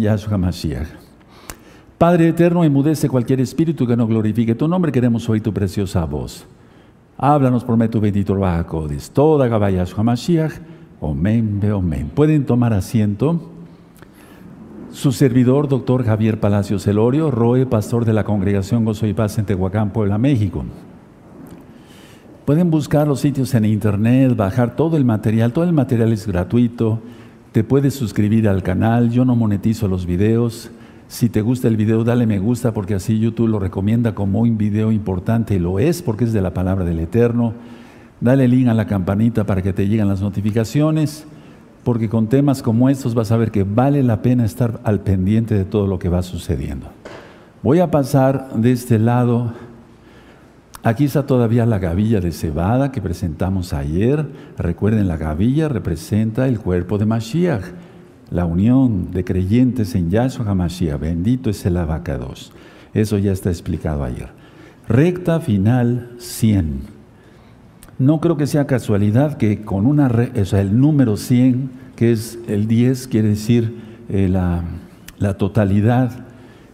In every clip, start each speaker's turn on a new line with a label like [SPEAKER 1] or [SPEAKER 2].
[SPEAKER 1] Yahshua Mashiach. Padre eterno, emudece cualquier espíritu que no glorifique tu nombre. Queremos oír tu preciosa voz. Háblanos por medio tu bendito Rahakodis. Toda Yahshua Mashiach. Omen, omen. Pueden tomar asiento. Su servidor, doctor Javier Palacios Elorio, Roe, pastor de la Congregación Gozo y Paz en Tehuacán, Puebla, México. Pueden buscar los sitios en internet, bajar todo el material. Todo el material es gratuito. Te puedes suscribir al canal. Yo no monetizo los videos. Si te gusta el video, dale me gusta porque así YouTube lo recomienda como un video importante y lo es porque es de la palabra del Eterno. Dale link a la campanita para que te lleguen las notificaciones porque con temas como estos vas a ver que vale la pena estar al pendiente de todo lo que va sucediendo. Voy a pasar de este lado. Aquí está todavía la gavilla de cebada que presentamos ayer. Recuerden, la gavilla representa el cuerpo de Mashiach la unión de creyentes en Yahshua HaMashiach. Bendito es el abacados. Eso ya está explicado ayer. Recta final 100. No creo que sea casualidad que con una, o sea, el número 100, que es el 10, quiere decir eh, la, la, totalidad,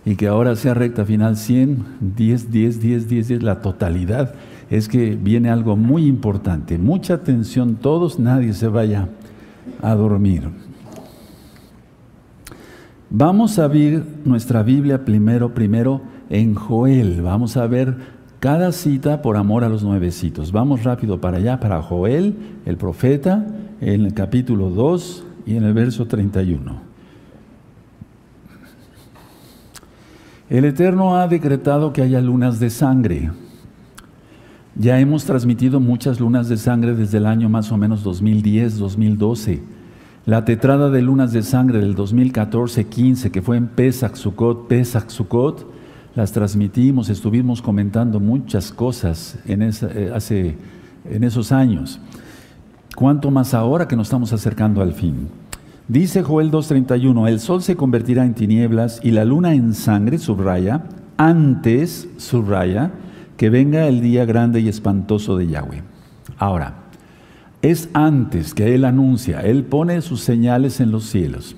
[SPEAKER 1] y que ahora sea recta final 100, 10, 10, 10, 10, 10, la totalidad, es que viene algo muy importante. Mucha atención todos, nadie se vaya a dormir. Vamos a abrir nuestra Biblia primero, primero en Joel. Vamos a ver cada cita por amor a los nuevecitos. Vamos rápido para allá, para Joel, el profeta, en el capítulo 2 y en el verso 31. El Eterno ha decretado que haya lunas de sangre. Ya hemos transmitido muchas lunas de sangre desde el año más o menos 2010, 2012 la tetrada de lunas de sangre del 2014-15, que fue en Pesach Sukkot, Pesach Sukkot, las transmitimos, estuvimos comentando muchas cosas en, eh, hace, en esos años. ¿Cuánto más ahora que nos estamos acercando al fin? Dice Joel 2.31, el sol se convertirá en tinieblas y la luna en sangre, subraya, antes, subraya, que venga el día grande y espantoso de Yahweh. Ahora, es antes que Él anuncia, Él pone sus señales en los cielos.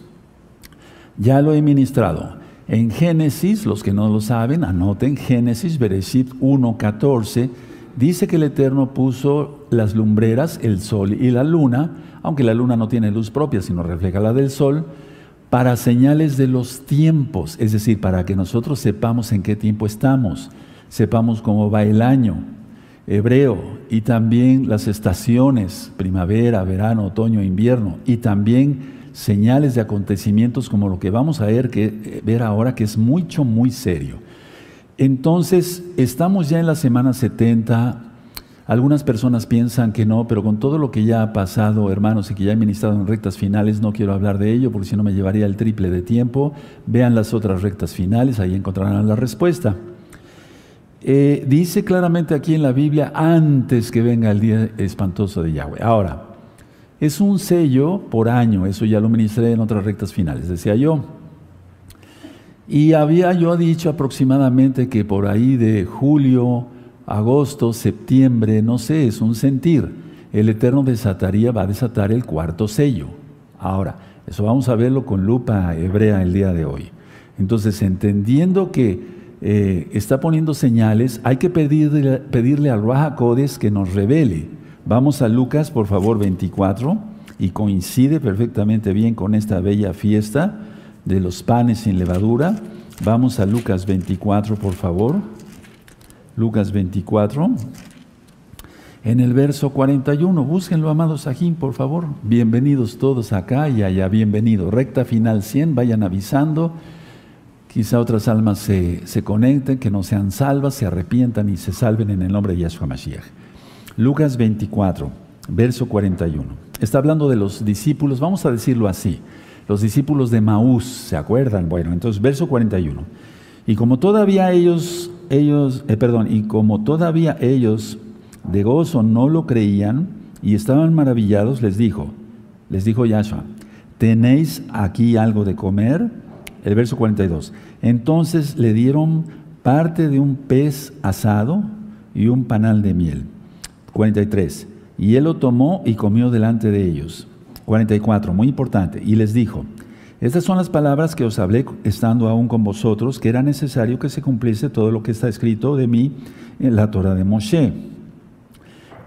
[SPEAKER 1] Ya lo he ministrado. En Génesis, los que no lo saben, anoten Génesis, Bereshit 1.14, dice que el Eterno puso las lumbreras, el sol y la luna, aunque la luna no tiene luz propia, sino refleja la del sol, para señales de los tiempos, es decir, para que nosotros sepamos en qué tiempo estamos, sepamos cómo va el año hebreo y también las estaciones, primavera, verano, otoño, invierno, y también señales de acontecimientos como lo que vamos a ver, que, ver ahora, que es mucho, muy serio. Entonces, estamos ya en la semana 70. Algunas personas piensan que no, pero con todo lo que ya ha pasado, hermanos, y que ya he ministrado en rectas finales, no quiero hablar de ello porque si no me llevaría el triple de tiempo. Vean las otras rectas finales, ahí encontrarán la respuesta. Eh, dice claramente aquí en la Biblia, antes que venga el día espantoso de Yahweh. Ahora, es un sello por año, eso ya lo ministré en otras rectas finales, decía yo. Y había yo dicho aproximadamente que por ahí de julio, agosto, septiembre, no sé, es un sentir. El Eterno desataría, va a desatar el cuarto sello. Ahora, eso vamos a verlo con lupa hebrea el día de hoy. Entonces, entendiendo que eh, está poniendo señales, hay que pedirle, pedirle al Raja Codes que nos revele. Vamos a Lucas, por favor, 24, y coincide perfectamente bien con esta bella fiesta de los panes sin levadura. Vamos a Lucas 24, por favor. Lucas 24. En el verso 41, búsquenlo, amados Sajín, por favor. Bienvenidos todos acá y allá, bienvenido. Recta final 100, vayan avisando. Quizá otras almas se, conecten, que no sean salvas, se arrepientan y se salven en el nombre de Yahshua Mashiach. Lucas 24, verso 41. Está hablando de los discípulos, vamos a decirlo así, los discípulos de Maús, ¿se acuerdan? Bueno, entonces verso 41. Y como todavía ellos, ellos, eh, perdón, y como todavía ellos de gozo no lo creían y estaban maravillados, les dijo, les dijo Yahshua, ¿tenéis aquí algo de comer? el verso 42. Entonces le dieron parte de un pez asado y un panal de miel. 43. Y él lo tomó y comió delante de ellos. 44, muy importante. Y les dijo, Estas son las palabras que os hablé estando aún con vosotros, que era necesario que se cumpliese todo lo que está escrito de mí en la Torah de Moshe,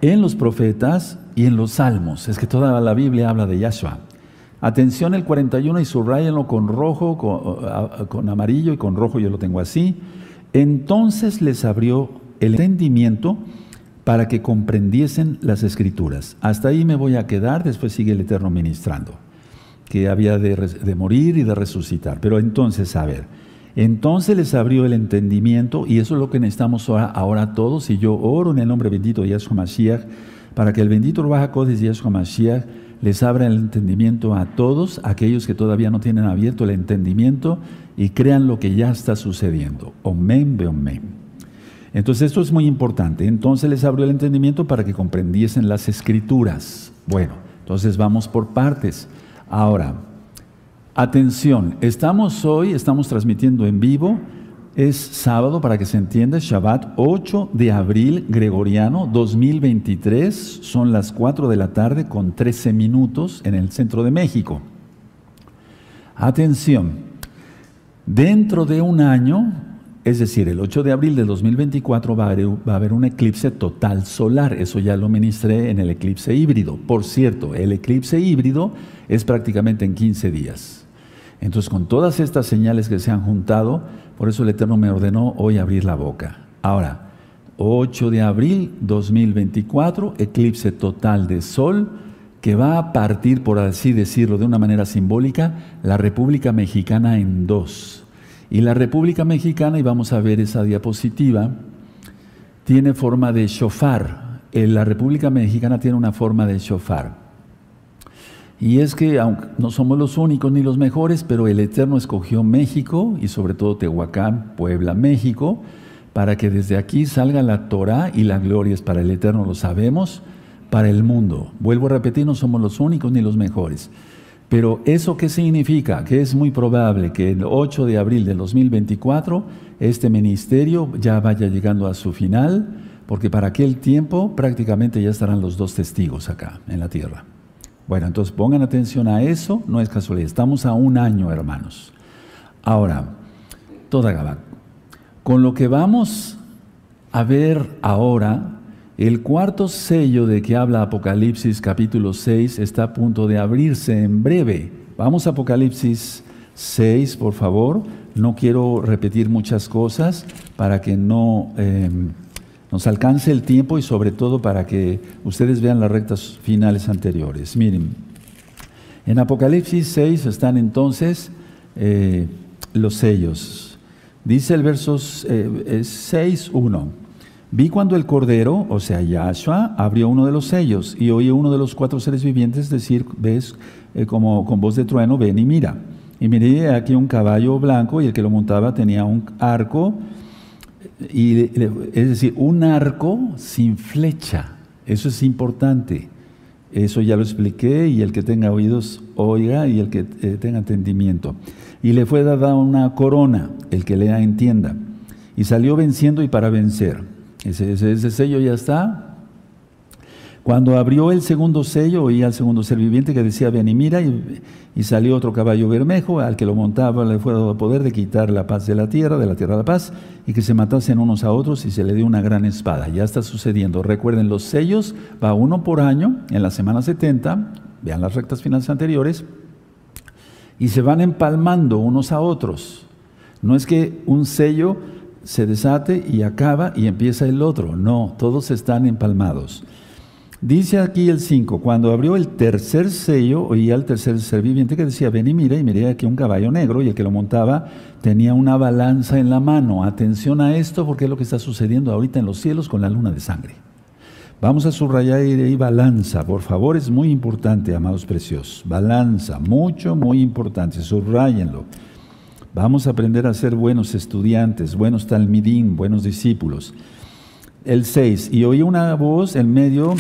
[SPEAKER 1] en los profetas y en los salmos. Es que toda la Biblia habla de Yahshua. Atención el 41 y subrayenlo con rojo, con, con amarillo y con rojo, yo lo tengo así. Entonces les abrió el entendimiento para que comprendiesen las escrituras. Hasta ahí me voy a quedar, después sigue el Eterno ministrando, que había de, morir y de resucitar. Pero entonces, a ver, entonces les abrió el entendimiento y eso es lo que necesitamos ahora, todos y yo oro en el nombre bendito de Yahshua Mashiach para que el bendito Ruach de Yahshua Mashiach les abra el entendimiento a todos, aquellos que todavía no tienen abierto el entendimiento y crean lo que ya está sucediendo. Omen, be Entonces esto es muy importante. Entonces les abrió el entendimiento para que comprendiesen las escrituras. Bueno, entonces vamos por partes. Ahora, atención, estamos hoy, estamos transmitiendo en vivo es sábado, para que se entienda, Shabbat 8 de abril gregoriano 2023. Son las 4 de la tarde con 13 minutos en el centro de México. Atención, dentro de un año, es decir, el 8 de abril de 2024 va a, haber, un eclipse total solar. Eso ya lo ministré en el eclipse híbrido. Por cierto, el eclipse híbrido es prácticamente en 15 días. Entonces, con todas estas señales que se han juntado, por eso el Eterno me ordenó hoy abrir la boca. Ahora, 8 de abril 2024, eclipse total de sol, que va a partir, por así decirlo de una manera simbólica, la República Mexicana en dos. Y la República Mexicana, y vamos a ver esa diapositiva, tiene forma de shofar. La República Mexicana tiene una forma de shofar. Y es que no somos los únicos ni los mejores, pero el Eterno escogió México y sobre todo Tehuacán, Puebla, México, para que desde aquí salga la Torah y la gloria es para el Eterno, lo sabemos, para el mundo. Vuelvo a repetir, no somos los únicos ni los mejores. Pero ¿eso qué significa? Que es muy probable que el 8 de abril del 2024 este ministerio ya vaya llegando a su final, porque para aquel tiempo prácticamente ya estarán los dos testigos acá en la tierra. Bueno, entonces pongan atención a eso, no es casualidad. Estamos a un año, hermanos. Ahora, toda Gabá. Con lo que vamos a ver ahora, el cuarto sello de que habla Apocalipsis capítulo 6 está a punto de abrirse en breve. Vamos a Apocalipsis 6, por favor. No quiero repetir muchas cosas para que no... Eh, nos alcance el tiempo y sobre todo para que ustedes vean las rectas finales anteriores. Miren, en Apocalipsis 6 están entonces eh, los sellos. Dice el verso 6, 1. Vi cuando el Cordero, o sea, Yahshua, abrió uno de los sellos y oí uno de los cuatro seres vivientes decir, ves, eh, como con voz de trueno, ven y mira. Y miré aquí un caballo blanco y el que lo montaba tenía un arco y, es decir, un arco sin flecha. Eso es importante. Eso ya lo expliqué y el que tenga oídos oiga y el que eh, tenga entendimiento. Y le fue dada una corona, el que lea entienda. Y salió venciendo y para vencer. Ese, sello ya está, cuando abrió el segundo sello, oía al segundo ser viviente que decía, ven y mira, y, salió otro caballo bermejo, al que lo montaba le fue dado poder de quitar la paz de la tierra, de la tierra de la paz, y que se matasen unos a otros y se le dio una gran espada. Ya está sucediendo. Recuerden, los sellos va uno por año, en la semana 70, vean las rectas finales anteriores, y se van empalmando unos a otros. No es que un sello se desate y acaba y empieza el otro, no, todos están empalmados. Dice aquí el 5, cuando abrió el tercer sello, oía al tercer ser viviente que decía, ven y mira, y miré aquí un caballo negro, y el que lo montaba tenía una balanza en la mano. Atención a esto, porque es lo que está sucediendo ahorita en los cielos con la luna de sangre. Vamos a subrayar ahí balanza, por favor, es muy importante, amados preciosos. Balanza, mucho, muy importante, subrayenlo. Vamos a aprender a ser buenos estudiantes, buenos talmidín, buenos discípulos. El 6, y oí una voz en medio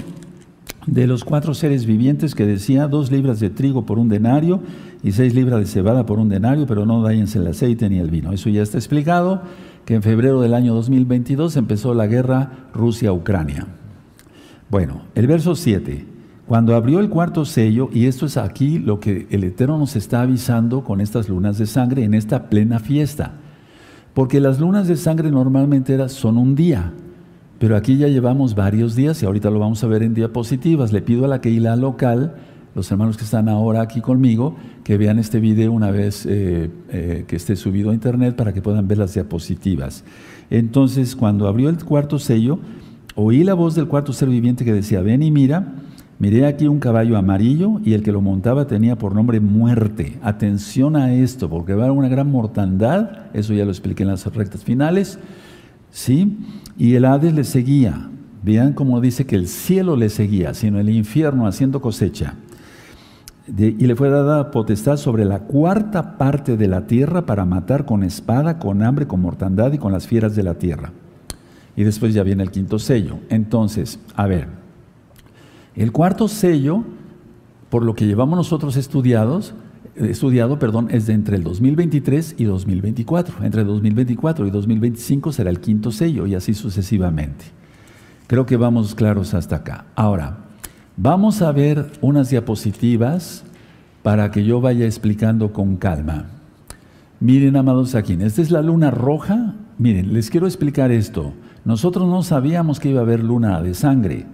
[SPEAKER 1] de los cuatro seres vivientes que decía dos libras de trigo por un denario y seis libras de cebada por un denario, pero no dañense el aceite ni el vino. Eso ya está explicado, que en febrero del año 2022 empezó la guerra Rusia-Ucrania. Bueno, el verso 7. Cuando abrió el cuarto sello, y esto es aquí lo que el Eterno nos está avisando con estas lunas de sangre en esta plena fiesta. Porque las lunas de sangre normalmente son un día, pero aquí ya llevamos varios días y ahorita lo vamos a ver en diapositivas. Le pido a la Keila local, los hermanos que están ahora aquí conmigo, que vean este video una vez eh, eh, que esté subido a internet para que puedan ver las diapositivas. Entonces, cuando abrió el cuarto sello, oí la voz del cuarto ser viviente que decía, ven y mira, miré aquí un caballo amarillo y el que lo montaba tenía por nombre muerte. Atención a esto, porque va a haber una gran mortandad, eso ya lo expliqué en las rectas finales, ¿sí? Y el Hades le seguía. Vean cómo dice que el cielo le seguía, sino el infierno haciendo cosecha. y le fue dada potestad sobre la cuarta parte de la tierra para matar con espada, con hambre, con mortandad y con las fieras de la tierra. Y después ya viene el quinto sello. Entonces, a ver, el cuarto sello, por lo que llevamos nosotros estudiados, estudiado, perdón, es de entre el 2023 y 2024. Entre 2024 y 2025 será el quinto sello y así sucesivamente. Creo que vamos claros hasta acá. Ahora, vamos a ver unas diapositivas para que yo vaya explicando con calma. Miren, amados aquí, esta es la luna roja. Miren, les quiero explicar esto. Nosotros no sabíamos que iba a haber luna de sangre.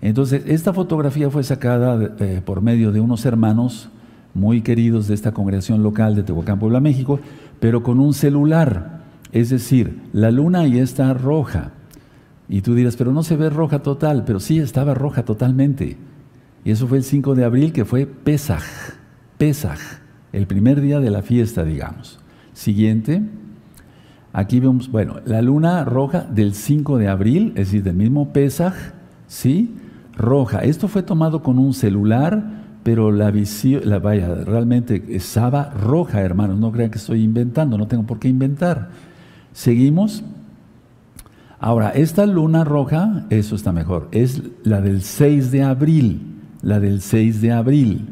[SPEAKER 1] Entonces, esta fotografía fue sacada eh, por medio de unos hermanos muy queridos de esta congregación local de Tehuacán, Puebla, México, pero con un celular. Es decir, la luna ahí está roja. Y tú dirás, pero no se ve roja total, pero sí estaba roja totalmente. Y eso fue el 5 de abril, que fue Pesaj, Pesaj, el primer día de la fiesta, digamos. Siguiente, aquí vemos, bueno, la luna roja del 5 de abril, es decir, del mismo Pesaj, ¿sí? Roja. Esto fue tomado con un celular pero la visión, vaya, realmente estaba roja, hermanos, no crean que estoy inventando, no tengo por qué inventar. Seguimos. Ahora, esta luna roja, eso está mejor, es la del 6 de abril, la del 6 de abril,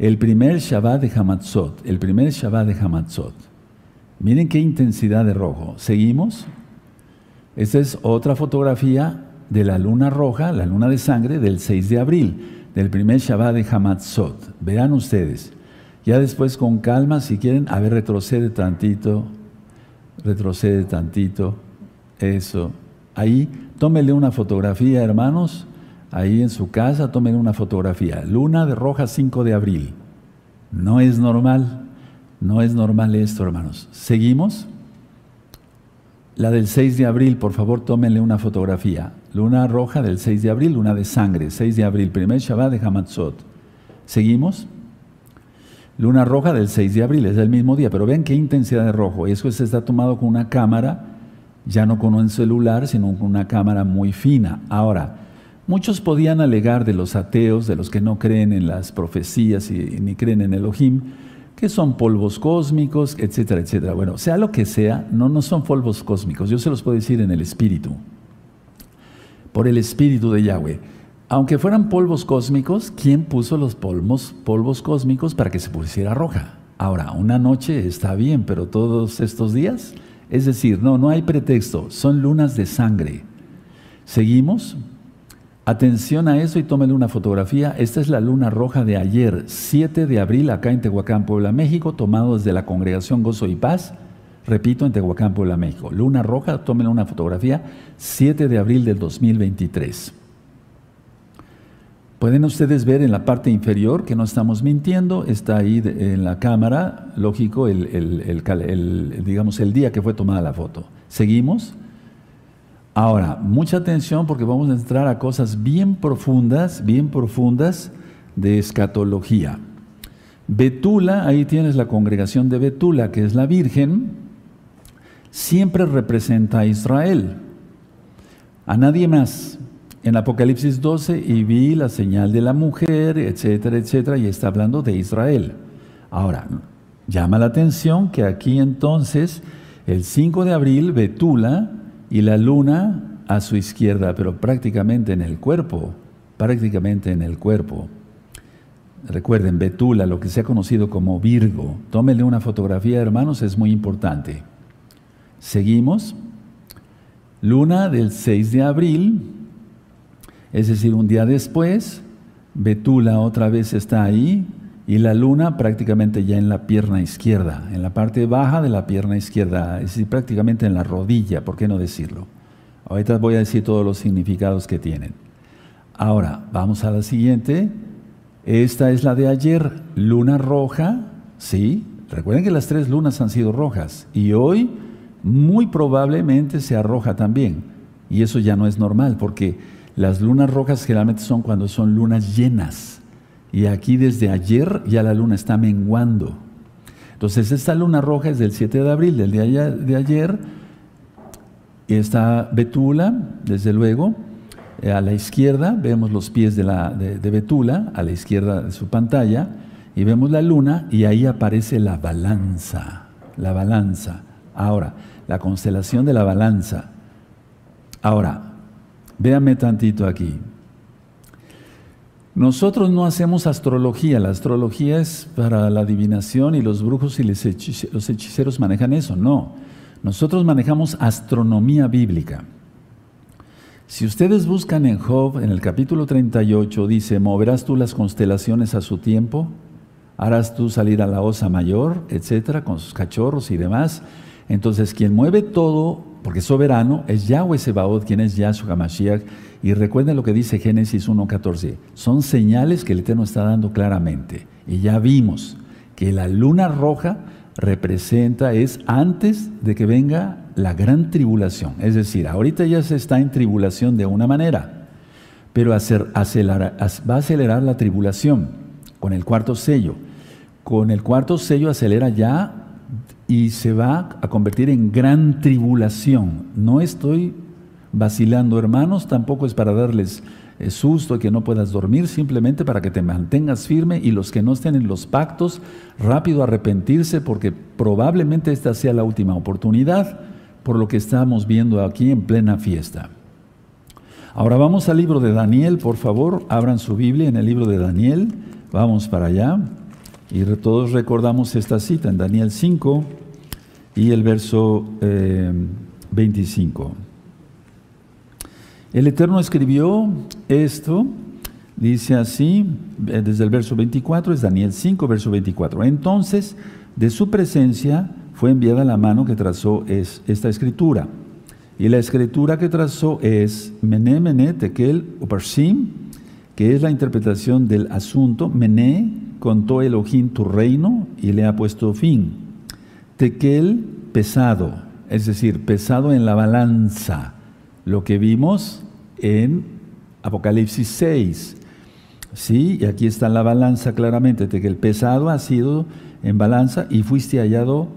[SPEAKER 1] el primer Shabbat de Hamatzot, el primer Shabbat de Hamatzot. Miren qué intensidad de rojo. Seguimos. Esta es otra fotografía de la luna roja, la luna de sangre del 6 de abril del primer Shabbat de Hamatzot. Vean ustedes. Ya después con calma, si quieren, a ver, retrocede tantito, retrocede tantito, eso. Ahí, tómele una fotografía, hermanos, ahí en su casa, tómenle una fotografía. Luna de roja 5 de abril. No es normal, no es normal esto, hermanos. ¿Seguimos? La del 6 de abril, por favor, tómenle una fotografía. Luna roja del 6 de abril, luna de sangre, 6 de abril, primer Shabbat de Hamatzot. ¿Seguimos? Luna roja del 6 de abril, es el mismo día, pero vean qué intensidad de rojo. Eso se está tomado con una cámara, ya no con un celular, sino con una cámara muy fina. Ahora, muchos podían alegar de los ateos, de los que no creen en las profecías y ni creen en Elohim, que son polvos cósmicos, etcétera, etcétera. Bueno, sea lo que sea, no, no son polvos cósmicos, yo se los puedo decir en el espíritu, por el espíritu de Yahweh. Aunque fueran polvos cósmicos, ¿quién puso los polvos, polvos cósmicos para que se pusiera roja? Ahora, una noche está bien, pero todos estos días, es decir, no, no hay pretexto, son lunas de sangre. Seguimos, Atención a eso y tómele una fotografía. Esta es la luna roja de ayer, 7 de abril, acá en Tehuacán, Puebla, México, tomado desde la congregación Gozo y Paz. Repito, en Tehuacán, Puebla, México. Luna roja, tómele una fotografía, 7 de abril del 2023. Pueden ustedes ver en la parte inferior que no estamos mintiendo, está ahí en la cámara, lógico, el, digamos, el día que fue tomada la foto. Seguimos. Ahora, mucha atención porque vamos a entrar a cosas bien profundas, bien profundas de escatología. Betula, ahí tienes la congregación de Betula, que es la Virgen, siempre representa a Israel, a nadie más. En Apocalipsis 12, y vi la señal de la mujer, etcétera, etcétera, y está hablando de Israel. Ahora, llama la atención que aquí entonces, el 5 de abril, Betula, y la luna a su izquierda, pero prácticamente en el cuerpo, prácticamente en el cuerpo. Recuerden, Betula, lo que se ha conocido como Virgo. Tómenle una fotografía, hermanos, es muy importante. Seguimos. Luna del 6 de abril, es decir, un día después, Betula otra vez está ahí y la luna prácticamente ya en la pierna izquierda, en la parte baja de la pierna izquierda, es decir, prácticamente en la rodilla, ¿por qué no decirlo? Ahorita voy a decir todos los significados que tienen. Ahora, vamos a la siguiente. Esta es la de ayer, luna roja, ¿sí? Recuerden que las tres lunas han sido rojas y hoy muy probablemente sea roja también. Y eso ya no es normal porque las lunas rojas generalmente son cuando son lunas llenas. Y aquí desde ayer ya la luna está menguando. Entonces esta luna roja es del 7 de abril, del día de ayer. Está Betula, desde luego. Eh, a la izquierda vemos los pies de, la, de, de Betula, a la izquierda de su pantalla. Y vemos la luna y ahí aparece la balanza. La balanza. Ahora, la constelación de la balanza. Ahora, véame tantito aquí. Nosotros no hacemos astrología, la astrología es para la adivinación y los brujos y los hechiceros manejan eso, no. Nosotros manejamos astronomía bíblica. Si ustedes buscan en Job, en el capítulo 38, dice, moverás tú las constelaciones a su tiempo, harás tú salir a la osa mayor, etcétera, con sus cachorros y demás. Entonces, quien mueve todo, porque es soberano, es Yahweh Sebaot, quien es Yahshua HaMashiach, y recuerden lo que dice Génesis 1.14. Son señales que el Eterno está dando claramente. Y ya vimos que la luna roja representa, es antes de que venga la gran tribulación. Es decir, ahorita ya se está en tribulación de una manera, pero va a acelerar la tribulación con el cuarto sello. Con el cuarto sello acelera ya y se va a convertir en gran tribulación. No estoy vacilando, hermanos, tampoco es para darles eh, susto y que no puedas dormir, simplemente para que te mantengas firme y los que no estén en los pactos, rápido arrepentirse porque probablemente esta sea la última oportunidad por lo que estamos viendo aquí en plena fiesta. Ahora vamos al libro de Daniel, por favor, abran su Biblia en el libro de Daniel, vamos para allá y todos recordamos esta cita en Daniel 5 y el verso 25. Eh, el Eterno escribió esto, dice así, eh, desde el verso 24, es Daniel 5, verso 24. Entonces, de su presencia fue enviada la mano que trazó es, esta escritura. Y la escritura que trazó es Mené, Mené, Tekel, Uparsim, que es la interpretación del asunto. Mené contó Elohim tu reino y le ha puesto fin. Tekel, pesado, es decir, pesado en la balanza. Lo que vimos en Apocalipsis 6. Sí, y aquí está la balanza claramente, de el pesado ha sido en balanza y fuiste hallado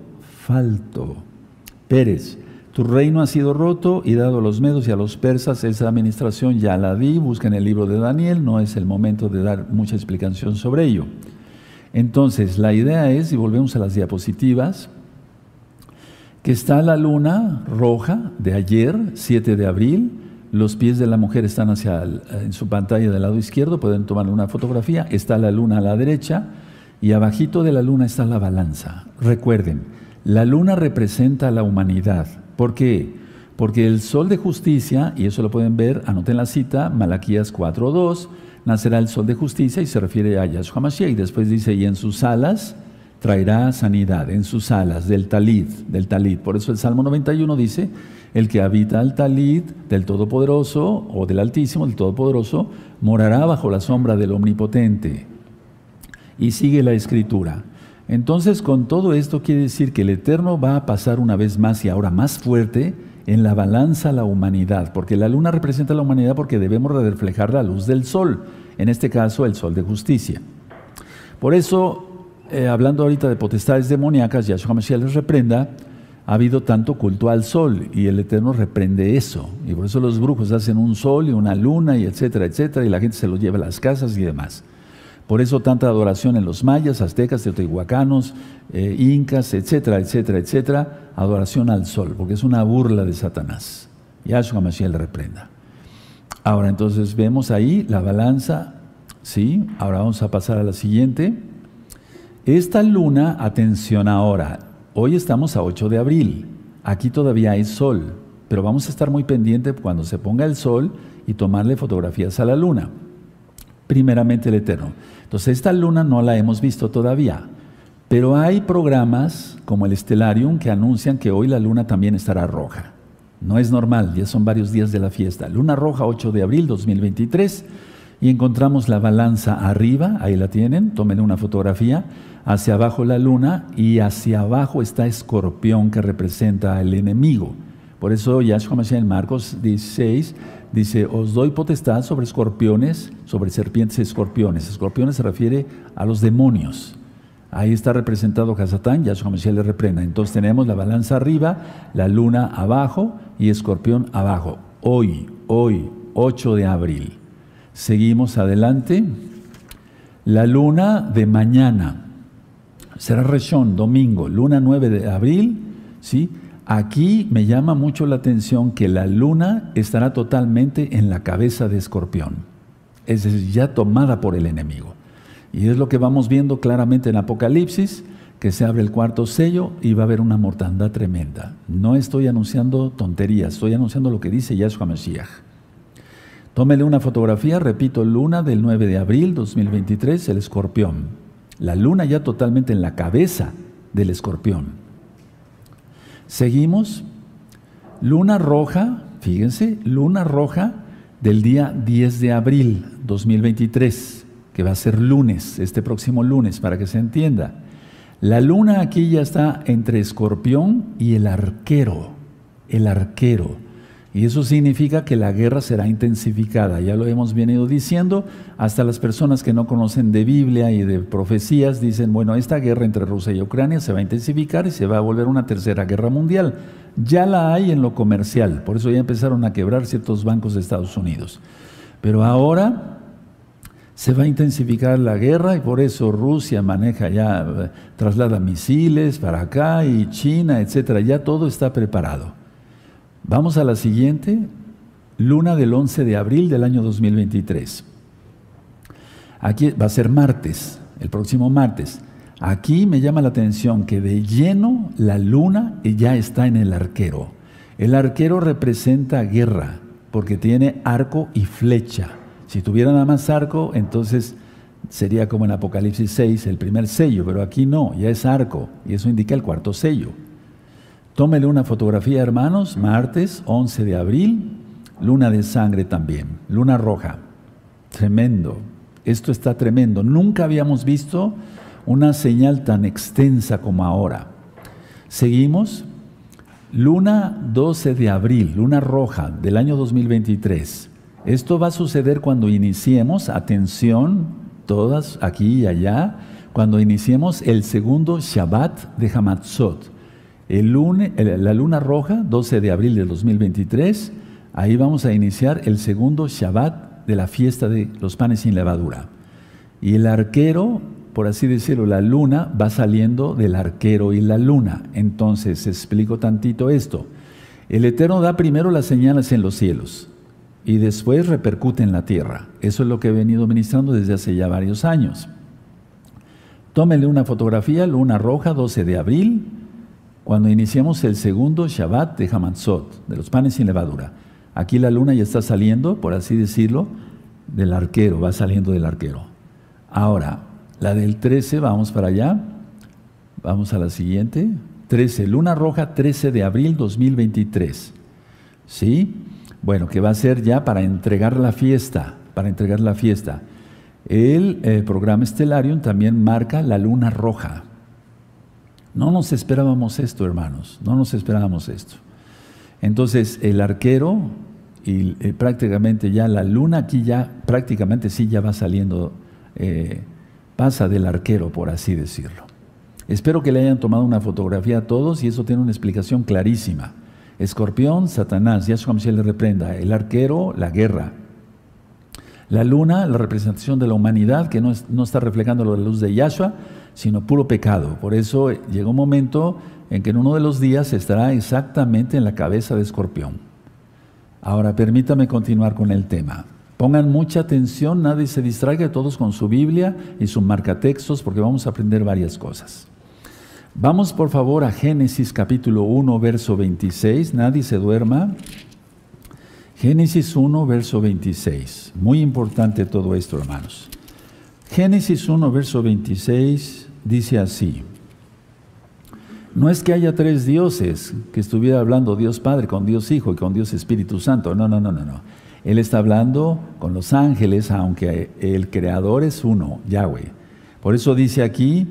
[SPEAKER 1] falto. Pérez, tu reino ha sido roto y dado a los medos y a los persas, esa administración ya la di, busca en el libro de Daniel, no es el momento de dar mucha explicación sobre ello. Entonces, la idea es, y volvemos a las diapositivas, que está la luna roja de ayer, 7 de abril, los pies de la mujer están hacia en su pantalla del lado izquierdo, pueden tomar una fotografía, está la luna a la derecha y abajito de la luna está la balanza. Recuerden, la luna representa a la humanidad. ¿Por qué? Porque el sol de justicia, y eso lo pueden ver, anoten la cita, Malaquías 4.2, nacerá el sol de justicia y se refiere a Yahshua Mashiach. Y después dice, y en sus alas traerá sanidad, en sus alas, del talid, del talid. Por eso el Salmo 91 dice, el que habita al talid del Todopoderoso o del Altísimo, del Todopoderoso, morará bajo la sombra del Omnipotente. Y sigue la escritura. Entonces, con todo esto quiere decir que el Eterno va a pasar una vez más y ahora más fuerte en la balanza a la humanidad, porque la luna representa a la humanidad porque debemos reflejar la luz del sol, en este caso el sol de justicia. Por eso, eh, hablando ahorita de potestades demoníacas, Yahshua Mashiach les reprenda, ha habido tanto culto al sol y el Eterno reprende eso. Y por eso los brujos hacen un sol y una luna y etcétera, etcétera, y la gente se los lleva a las casas y demás. Por eso tanta adoración en los mayas, aztecas, teotihuacanos, eh, incas, etcétera, etcétera, etcétera, adoración al sol, porque es una burla de Satanás. Yahshua Mashiach le reprenda. Ahora entonces vemos ahí la balanza, ¿sí? Ahora vamos a pasar a la siguiente. Esta luna, atención ahora, Hoy estamos a 8 de abril, aquí todavía hay sol, pero vamos a estar muy pendientes cuando se ponga el sol y tomarle fotografías a la luna. primeramente el Eterno. Entonces, esta luna no la hemos visto todavía, pero hay programas como el Stellarium que anuncian que hoy la luna también estará roja. No es normal, ya son varios días de la fiesta. Luna roja 8 de abril 2023 y encontramos la balanza arriba, ahí la tienen, tomen una fotografía, hacia abajo la luna y hacia abajo está escorpión que representa al enemigo. Por eso Yahshua Mashiach en Marcos 16 dice, os doy potestad sobre escorpiones, sobre serpientes y escorpiones. Escorpiones se refiere a los demonios. Ahí está representado Hasatán, Yahshua Mashiach le reprenda. Entonces tenemos la balanza arriba, la luna abajo y escorpión abajo. Hoy, hoy, 8 de abril. Seguimos adelante. La luna de mañana será Reshon, domingo, luna 9 de abril, ¿sí? Aquí me llama mucho la atención que la luna estará totalmente en la cabeza de escorpión, es decir, ya tomada por el enemigo. Y es lo que vamos viendo claramente en Apocalipsis, que se abre el cuarto sello y va a haber una mortandad tremenda. No estoy anunciando tonterías, estoy anunciando lo que dice Yahshua Mashiach. Tómele una fotografía, repito, luna del 9 de abril 2023, el escorpión. La luna ya totalmente en la cabeza del escorpión. Seguimos. Luna roja, fíjense, luna roja del día 10 de abril 2023, que va a ser lunes, este próximo lunes, para que se entienda. La luna aquí ya está entre escorpión y el arquero, el arquero. Y eso significa que la guerra será intensificada. Ya lo hemos venido diciendo. Hasta las personas que no conocen de Biblia y de profecías dicen, bueno, esta guerra entre Rusia y Ucrania se va a intensificar y se va a volver una tercera guerra mundial. Ya la hay en lo comercial. Por eso ya empezaron a quebrar ciertos bancos de Estados Unidos. Pero ahora se va a intensificar la guerra y por eso Rusia maneja ya, eh, traslada misiles para acá y China, etcétera. Ya todo está preparado. Vamos a la siguiente, luna del 11 de abril del año 2023. Aquí va a ser martes, el próximo martes. Aquí me llama la atención que de lleno la luna ya está en el arquero. El arquero representa guerra porque tiene arco y flecha. Si tuviera nada más arco, entonces sería como en Apocalipsis 6, el primer sello, pero aquí no, ya es arco y eso indica el cuarto sello. Tómele una fotografía, hermanos, martes 11 de abril, luna de sangre también, luna roja. Tremendo. Esto está tremendo. Nunca habíamos visto una señal tan extensa como ahora. Seguimos. Luna 12 de abril, luna roja del año 2023. Esto va a suceder cuando iniciemos, atención, todas aquí y allá, cuando iniciemos el segundo Shabbat de Hamatzot. El la luna roja, 12 de abril de 2023, ahí vamos a iniciar el segundo Shabbat de la fiesta de los panes sin levadura. Y el arquero, por así decirlo, la luna va saliendo del arquero y la luna. Entonces, explico tantito esto. El Eterno da primero las señales en los cielos y después repercute en la tierra. Eso es lo que he venido ministrando desde hace ya varios años. Tómele una fotografía, luna roja, 12 de abril, cuando iniciamos el segundo Shabbat de Hamatzot, de los panes sin levadura. Aquí la luna ya está saliendo, por así decirlo, del arquero, va saliendo del arquero. Ahora, la del 13, vamos para allá. Vamos a la siguiente. 13, luna roja, 13 de abril 2023. ¿Sí? Bueno, que va a ser ya para entregar la fiesta, para entregar la fiesta. El eh, programa Stellarium también marca la luna roja. No nos esperábamos esto, hermanos, no nos esperábamos esto. Entonces, el arquero y eh, prácticamente ya la luna aquí ya prácticamente sí ya va saliendo, eh, pasa del arquero, por así decirlo. Espero que le hayan tomado una fotografía a todos y eso tiene una explicación clarísima. Escorpión, Satanás, Yahshua se le reprenda. El arquero, la guerra. La luna, la representación de la humanidad que no, no está reflejando la luz de Yahshua, sino puro pecado. Por eso eh, llega un momento en que en uno de los días estará exactamente en la cabeza de escorpión. Ahora, permítame continuar con el tema. Pongan mucha atención, nadie se distraiga, todos con su Biblia y su marcatextos, porque vamos a aprender varias cosas. Vamos por favor a Génesis capítulo 1, verso 26, nadie se duerma. Génesis 1, verso 26. Muy importante todo esto, hermanos. Génesis 1, verso 26 dice así. No es que haya tres dioses, que estuviera hablando Dios Padre con Dios Hijo y con Dios Espíritu Santo. No, no, no, no, no. Él está hablando con los ángeles, aunque el creador es uno, Yahweh. Por eso dice aquí,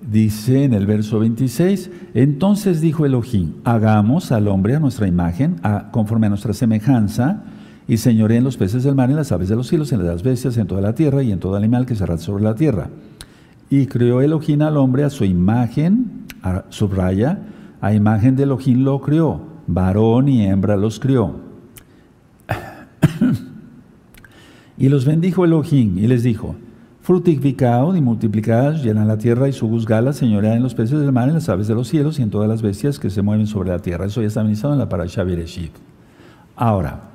[SPEAKER 1] dice en el verso 26, entonces dijo Elohim, hagamos al hombre a nuestra imagen, conforme a nuestra semejanza, y señoré en los peces del mar, en las aves de los cielos, en las bestias, en toda la tierra y en todo animal que se arrastra sobre la tierra. Y creó Elohim al hombre a su imagen, a, subraya, a imagen de Elohim lo creó, varón y hembra los crió. y los bendijo Elohim y les dijo, Frutificaos y multiplicaos, llenan la tierra y subjuzgala, señoread en los peces del mar, en las aves de los cielos y en todas las bestias que se mueven sobre la tierra. Eso ya está ministrado en la Parashah Bereshit. Ahora,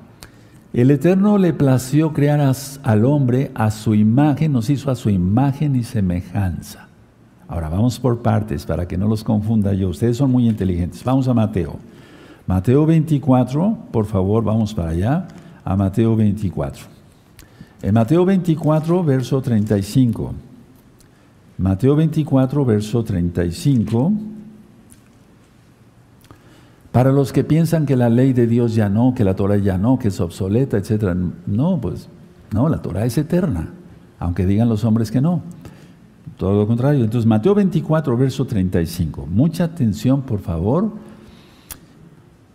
[SPEAKER 1] el Eterno le plació crear al hombre a su imagen, nos hizo a su imagen y semejanza. Ahora vamos por partes para que no los confunda yo. Ustedes son muy inteligentes. Vamos a Mateo. Mateo 24, por favor, vamos para allá. A Mateo 24. En Mateo 24, verso 35. Mateo 24, verso 35. Para los que piensan que la ley de Dios ya no, que la Torah ya no, que es obsoleta, etc. No, pues no, la Torah es eterna, aunque digan los hombres que no. Todo lo contrario. Entonces, Mateo 24, verso 35. Mucha atención, por favor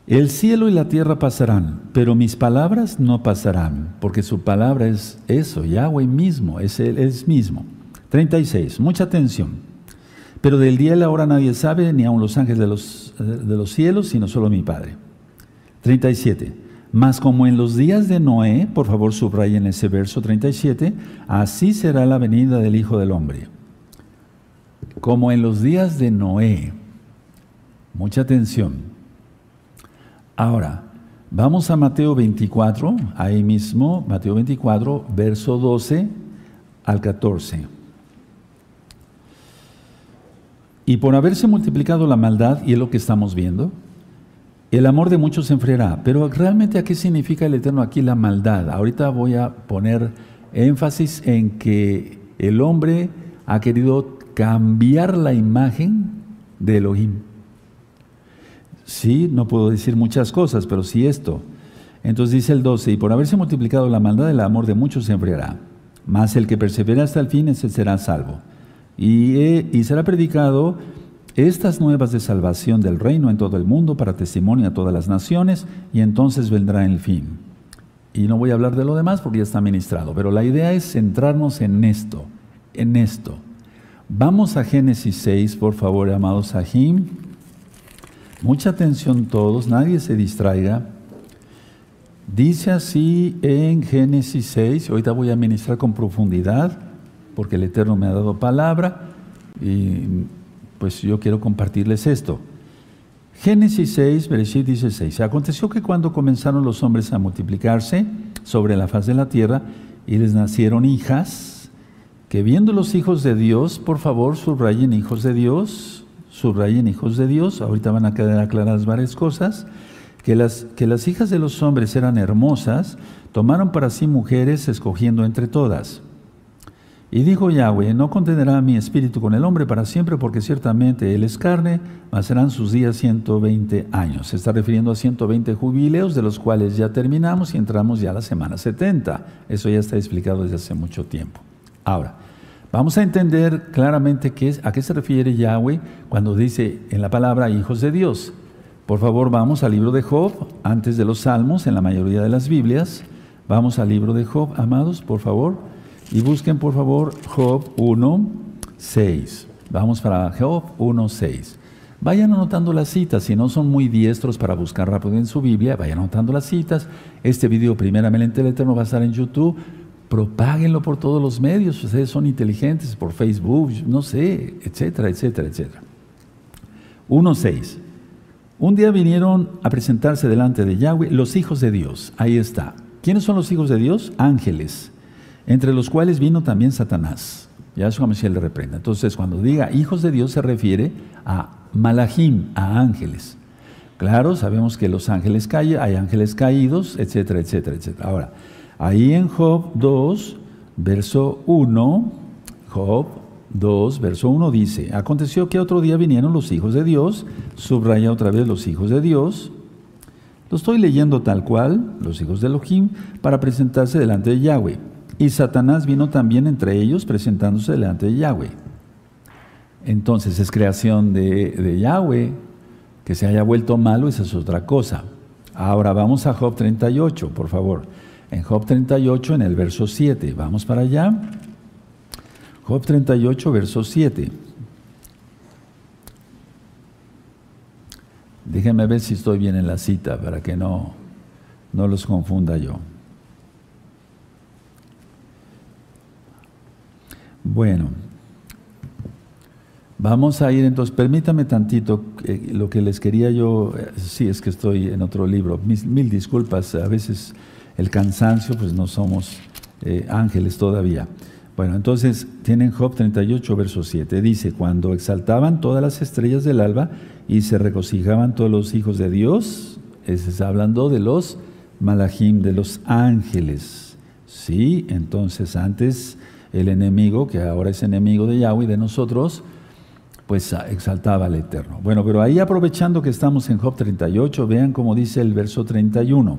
[SPEAKER 1] el cielo y la tierra pasarán, pero mis palabras no pasarán, porque su palabra es eso, Yahweh mismo, es Él mismo. 36, mucha atención. Pero del día y la hora nadie sabe, ni aun los ángeles de los, de los cielos, sino solo mi Padre. 37. Mas como en los días de Noé, por favor subrayen ese verso 37, así será la venida del Hijo del Hombre. Como en los días de Noé. Mucha atención. Ahora, vamos a Mateo 24, ahí mismo, Mateo 24, verso 12 al 14. Y por haberse multiplicado la maldad, y es lo que estamos viendo, el amor de muchos se enfriará. Pero realmente, ¿a qué significa el Eterno aquí la maldad? Ahorita voy a poner énfasis en que el hombre ha querido cambiar la imagen de Elohim. Sí, no puedo decir muchas cosas, pero sí esto. Entonces dice el 12, y por haberse multiplicado la maldad, el amor de muchos se enfriará. Mas el que persevera hasta el fin, ese será salvo. Y, eh, y será predicado estas nuevas de salvación del reino en todo el mundo para testimonio a todas las naciones, y entonces vendrá el fin. Y no voy a hablar de lo demás porque ya está ministrado, pero la idea es centrarnos en esto, en esto. Vamos a Génesis 6, por favor, amados Sahim. Mucha atención todos, nadie se distraiga. Dice así en Génesis 6, ahorita voy a ministrar con profundidad, porque el Eterno me ha dado palabra, y pues yo quiero compartirles esto. Génesis 6, Bereshit dice 6. Aconteció que cuando comenzaron los hombres a multiplicarse sobre la faz de la tierra y les nacieron hijas, que viendo los hijos de Dios, por favor subrayen hijos de Dios, subrayen hijos de Dios, ahorita van a quedar aclaradas varias cosas, que las, que las hijas de los hombres eran hermosas, tomaron para sí mujeres escogiendo entre todas. Y dijo Yahweh, no contenderá mi espíritu con el hombre para siempre, porque ciertamente él es carne, mas serán sus días 120 años. Se está refiriendo a 120 jubileos, de los cuales ya terminamos y entramos ya a la semana 70. Eso ya está explicado desde hace mucho tiempo. Ahora, Vamos a entender claramente qué es, a qué se refiere Yahweh cuando dice en la palabra hijos de Dios. Por favor, vamos al libro de Job, antes de los Salmos, en la mayoría de las Biblias. Vamos al libro de Job, amados, por favor. Y busquen, por favor, Job 1, 6. Vamos para Job 1, 6. Vayan anotando las citas, si no son muy diestros para buscar rápido en su Biblia, vayan anotando las citas. Este video, primeramente el Eterno, va a estar en YouTube propáguenlo por todos los medios, ustedes son inteligentes, por Facebook, no sé, etcétera, etcétera, etcétera. 1.6. Un día vinieron a presentarse delante de Yahweh los hijos de Dios. Ahí está. ¿Quiénes son los hijos de Dios? Ángeles, entre los cuales vino también Satanás. Ya eso Michelle le reprenda. Entonces, cuando diga hijos de Dios se refiere a Malahim, a ángeles. Claro, sabemos que los ángeles caen, hay ángeles caídos, etcétera, etcétera, etcétera. Ahora, ahí en Job 2, verso 1, Job 2, verso 1 dice, aconteció que otro día vinieron los hijos de Dios, subraya otra vez los hijos de Dios, lo estoy leyendo tal cual, los hijos de Elohim, para presentarse delante de Yahweh. Y Satanás vino también entre ellos presentándose delante de Yahweh. Entonces es creación de, Yahweh, que se haya vuelto malo, esa es otra cosa. Ahora vamos a Job 38, por favor. En Job 38, en el verso 7. Vamos para allá. Job 38, verso 7. Déjenme ver si estoy bien en la cita para que no, no los confunda yo. Bueno, Vamos a ir entonces, permítame tantito eh, lo que les quería yo, eh, sí es que estoy en otro libro, mil, disculpas, a veces el cansancio, pues no somos eh, ángeles todavía. Bueno, entonces tienen Job 38, verso 7, dice, cuando exaltaban todas las estrellas del alba y se regocijaban todos los hijos de Dios, está hablando de los malachim, de los ángeles. Sí, entonces antes el enemigo, que ahora es enemigo de Yahweh de nosotros, pues exaltaba al Eterno. Bueno, pero ahí aprovechando que estamos en Job 38, vean cómo dice el verso 31.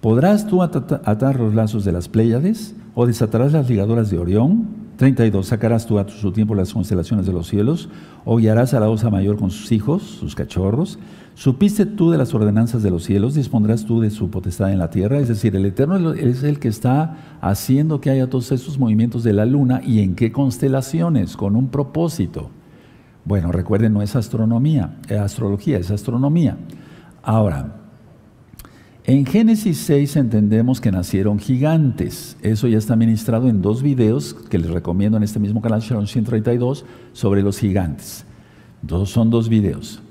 [SPEAKER 1] ¿Podrás tú atar los lazos de las Pléyades o desatarás las ligaduras de Orión? 32. ¿Sacarás tú a su tiempo las constelaciones de los cielos o guiarás a la osa mayor con sus hijos, sus cachorros? ¿Supiste tú de las ordenanzas de los cielos? ¿Dispondrás tú de su potestad en la tierra? Es decir, el Eterno es el que está haciendo que haya todos esos movimientos de la luna y en qué constelaciones, con un propósito. Bueno, recuerden, no es astronomía, es astrología, es astronomía. Ahora, en Génesis 6 entendemos que nacieron gigantes. Eso ya está ministrado en dos videos que les recomiendo en este mismo canal, Sharon 132, sobre los gigantes. Dos, son dos videos.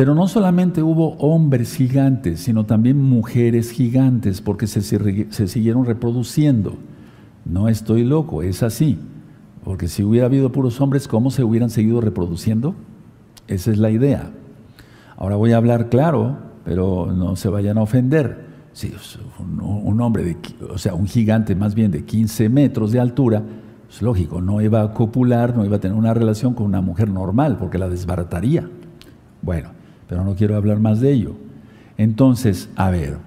[SPEAKER 1] Pero no solamente hubo hombres gigantes, sino también mujeres gigantes, porque se, siguieron reproduciendo. No estoy loco, es así. Porque si hubiera habido puros hombres, ¿cómo se hubieran seguido reproduciendo? Esa es la idea. Ahora voy a hablar claro, pero no se vayan a ofender. Si un, hombre, de, o sea, un gigante más bien de 15 metros de altura, es lógico, no iba a copular, no iba a tener una relación con una mujer normal, porque la desbarataría. Bueno, pero no quiero hablar más de ello. Entonces, a ver,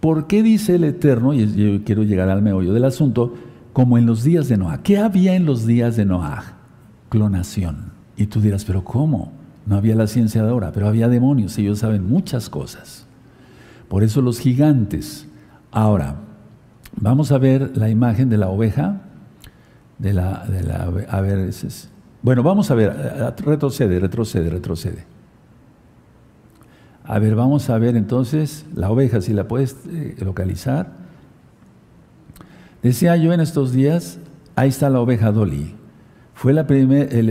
[SPEAKER 1] ¿por qué dice el Eterno, y yo quiero llegar al meollo del asunto, como en los días de Noah. ¿Qué había en los días de Noah? Clonación. Y tú dirás, pero ¿cómo? No había la ciencia de ahora, pero había demonios, ellos saben muchas cosas. Por eso los gigantes. Ahora, vamos a ver la imagen de la oveja, de la, de la a ver, bueno, vamos a ver, retrocede, retrocede, retrocede. A ver, vamos a ver entonces la oveja, si la puedes eh, localizar. Decía yo en estos días, ahí está la oveja Dolly. Fue el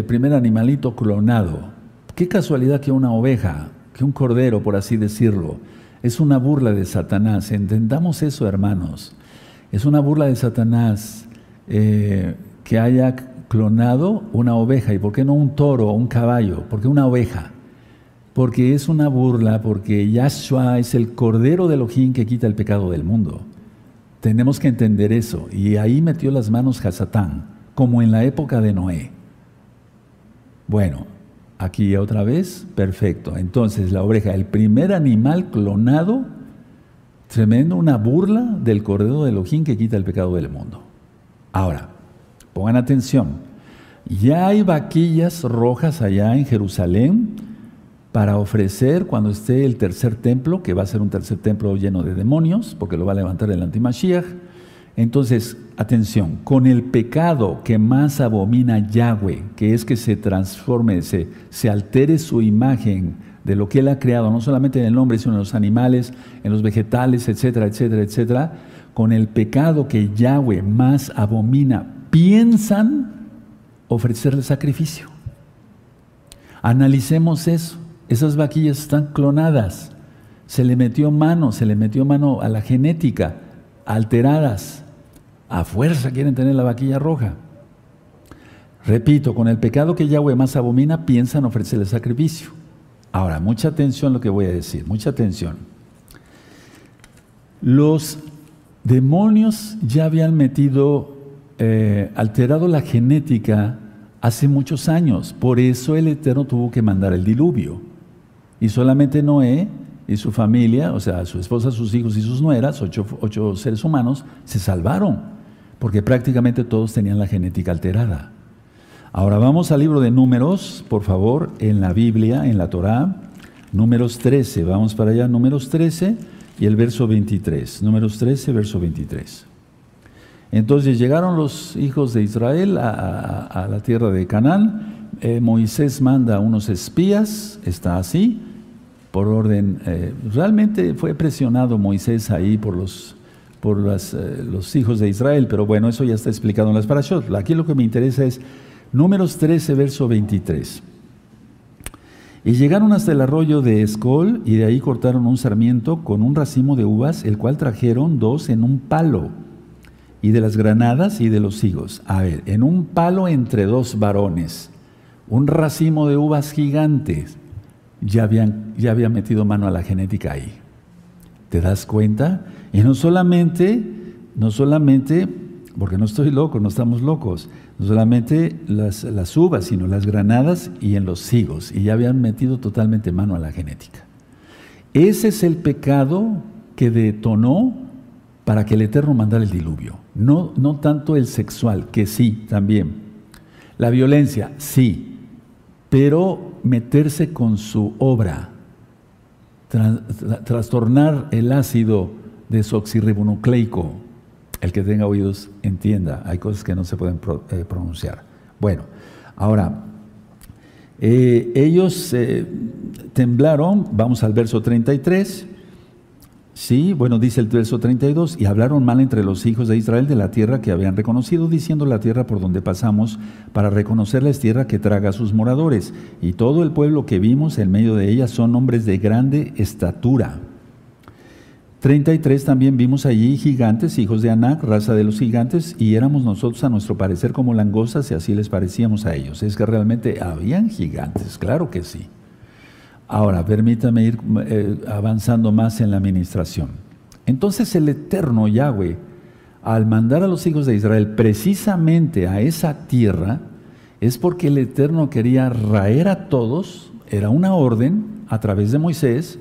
[SPEAKER 1] primer animalito clonado. Qué casualidad que una oveja, que un cordero, por así decirlo, es una burla de Satanás. Entendamos eso, hermanos. Es una burla de Satanás eh, que haya clonado una oveja. ¿Y por qué no un toro o un caballo? ¿Por qué una oveja? Porque es una burla, porque Yahshua es el cordero de Elohim que quita el pecado del mundo. Tenemos que entender eso. Y ahí metió las manos Hasatán, como en la época de Noé. Bueno, aquí otra vez, perfecto. Entonces la oveja, el primer animal clonado, tremendo, una burla del cordero de Elohim que quita el pecado del mundo. Ahora, pongan atención. Ya hay vaquillas rojas allá en Jerusalén para ofrecer cuando esté el tercer templo, que va a ser un tercer templo lleno de demonios, porque lo va a levantar el antimashiach. Entonces, atención, con el pecado que más abomina Yahweh, que es que se transforme, se, se altere su imagen de lo que Él ha creado, no solamente en el hombre, sino en los animales, en los vegetales, etcétera, etcétera, etcétera, con el pecado que Yahweh más abomina, piensan ofrecerle sacrificio. Analicemos eso. Esas vaquillas están clonadas. Se le metió mano, se le metió mano a la genética, alteradas. A fuerza quieren tener la vaquilla roja. Repito, con el pecado que Yahweh más abomina, piensan ofrecerle sacrificio. Ahora, mucha atención a lo que voy a decir, mucha atención. Los demonios ya habían metido, eh, alterado la genética hace muchos años, por eso el Eterno tuvo que mandar el diluvio. Y solamente Noé y su familia, o sea, su esposa, sus hijos y sus nueras, ocho, ocho seres humanos, se salvaron, porque prácticamente todos tenían la genética alterada. Ahora vamos al libro de números, por favor, en la Biblia, en la Torá, números 13, vamos para allá, números 13 y el verso 23, números 13, verso 23. Entonces llegaron los hijos de Israel a, la tierra de Canaán, eh, Moisés manda unos espías, está así, por orden, eh, realmente fue presionado Moisés ahí por los por eh, los hijos de Israel, pero bueno, eso ya está explicado en las parashot. Aquí lo que me interesa es Números 13, verso 23. Y llegaron hasta el arroyo de Escol y de ahí cortaron un sarmiento con un racimo de uvas, el cual trajeron dos en un palo, y de las granadas y de los higos. A ver, en un palo entre dos varones, un racimo de uvas gigantes, ya habían, ya metido mano a la genética ahí. ¿Te das cuenta? Y no solamente, no solamente, porque no estoy loco, no estamos locos, no solamente las, las, uvas, sino las granadas y en los higos, y ya habían metido totalmente mano a la genética. Ese es el pecado que detonó para que el Eterno mandara el diluvio. No, no tanto el sexual, que sí, también. La violencia, sí, pero meterse con su obra, trastornar el ácido desoxirribonucleico, el que tenga oídos entienda. Hay cosas que no se pueden eh, pronunciar. Bueno, ahora, eh, ellos eh, temblaron, vamos al verso 33. Sí, bueno, dice el verso 32, y hablaron mal entre los hijos de Israel de la tierra que habían reconocido, diciendo la tierra por donde pasamos, para reconocerla es tierra que traga a sus moradores, y todo el pueblo que vimos en medio de ella son hombres de grande estatura. 33 también vimos allí gigantes, hijos de Anac, raza de los gigantes, y éramos nosotros a nuestro parecer como langostas y así les parecíamos a ellos. Es que realmente habían gigantes, claro que sí. Ahora, permítame ir eh, avanzando más en la administración. Entonces el eterno Yahweh, al mandar a los hijos de Israel precisamente a esa tierra, es porque el eterno quería raer a todos, era una orden a través de Moisés,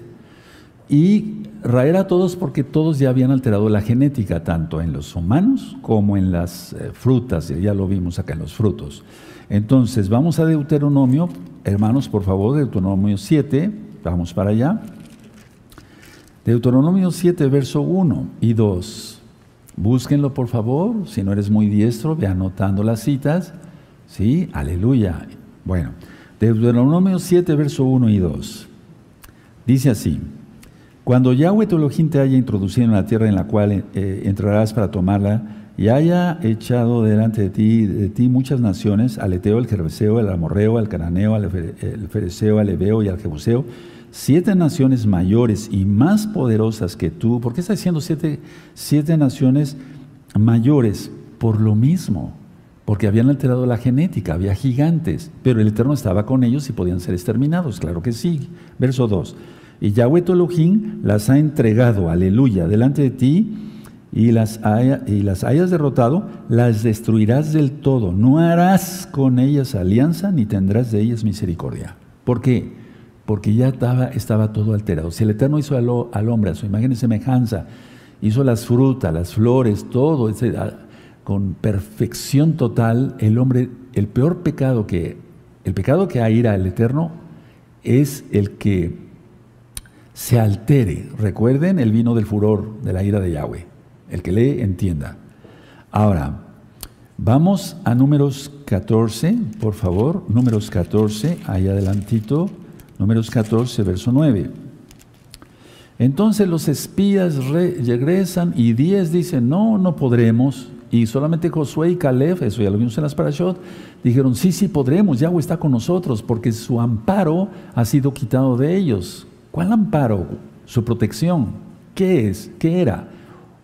[SPEAKER 1] y raer a todos porque todos ya habían alterado la genética, tanto en los humanos como en las eh, frutas, ya lo vimos acá en los frutos. Entonces, vamos a Deuteronomio, hermanos, por favor, Deuteronomio 7, vamos para allá. Deuteronomio 7, verso 1 y 2. Búsquenlo, por favor, si no eres muy diestro, ve anotando las citas. Sí, aleluya. Bueno, Deuteronomio 7, verso 1 y 2. Dice así. Cuando Yahweh tu Elohim te haya introducido en la tierra en la cual eh, entrarás para tomarla, y haya echado delante de ti, de ti muchas naciones, al Eteo, al Jerbeseo, al Amorreo, al Cananeo, al Fereceo, al Ebeo y al Jebuseo, siete naciones mayores y más poderosas que tú. ¿Por qué está diciendo siete, siete naciones mayores? Por lo mismo, porque habían alterado la genética, había gigantes, pero el Eterno estaba con ellos y podían ser exterminados, claro que sí. Verso 2. Y Yahweh tu las ha entregado, aleluya, delante de ti y las, hayas derrotado, las destruirás del todo. No harás con ellas alianza ni tendrás de ellas misericordia. ¿Por qué? Porque ya estaba, estaba todo alterado. Si el Eterno hizo al, hombre a su imagen y semejanza, hizo las frutas, las flores, todo, con perfección total, el hombre, el peor pecado que, el pecado que hay al Eterno es el que se altere. Recuerden el vino del furor de la ira de Yahweh. El que lee entienda. Ahora, vamos a números 14, por favor. Números 14, ahí adelantito. Números 14, verso 9. Entonces los espías regresan y 10 dicen, no, no podremos. Y solamente Josué y Caleb, eso ya lo vimos en las parashot, dijeron, sí, sí podremos, Yahweh está con nosotros, porque su amparo ha sido quitado de ellos. ¿Cuál amparo? Su protección. ¿Qué es? ¿Qué era?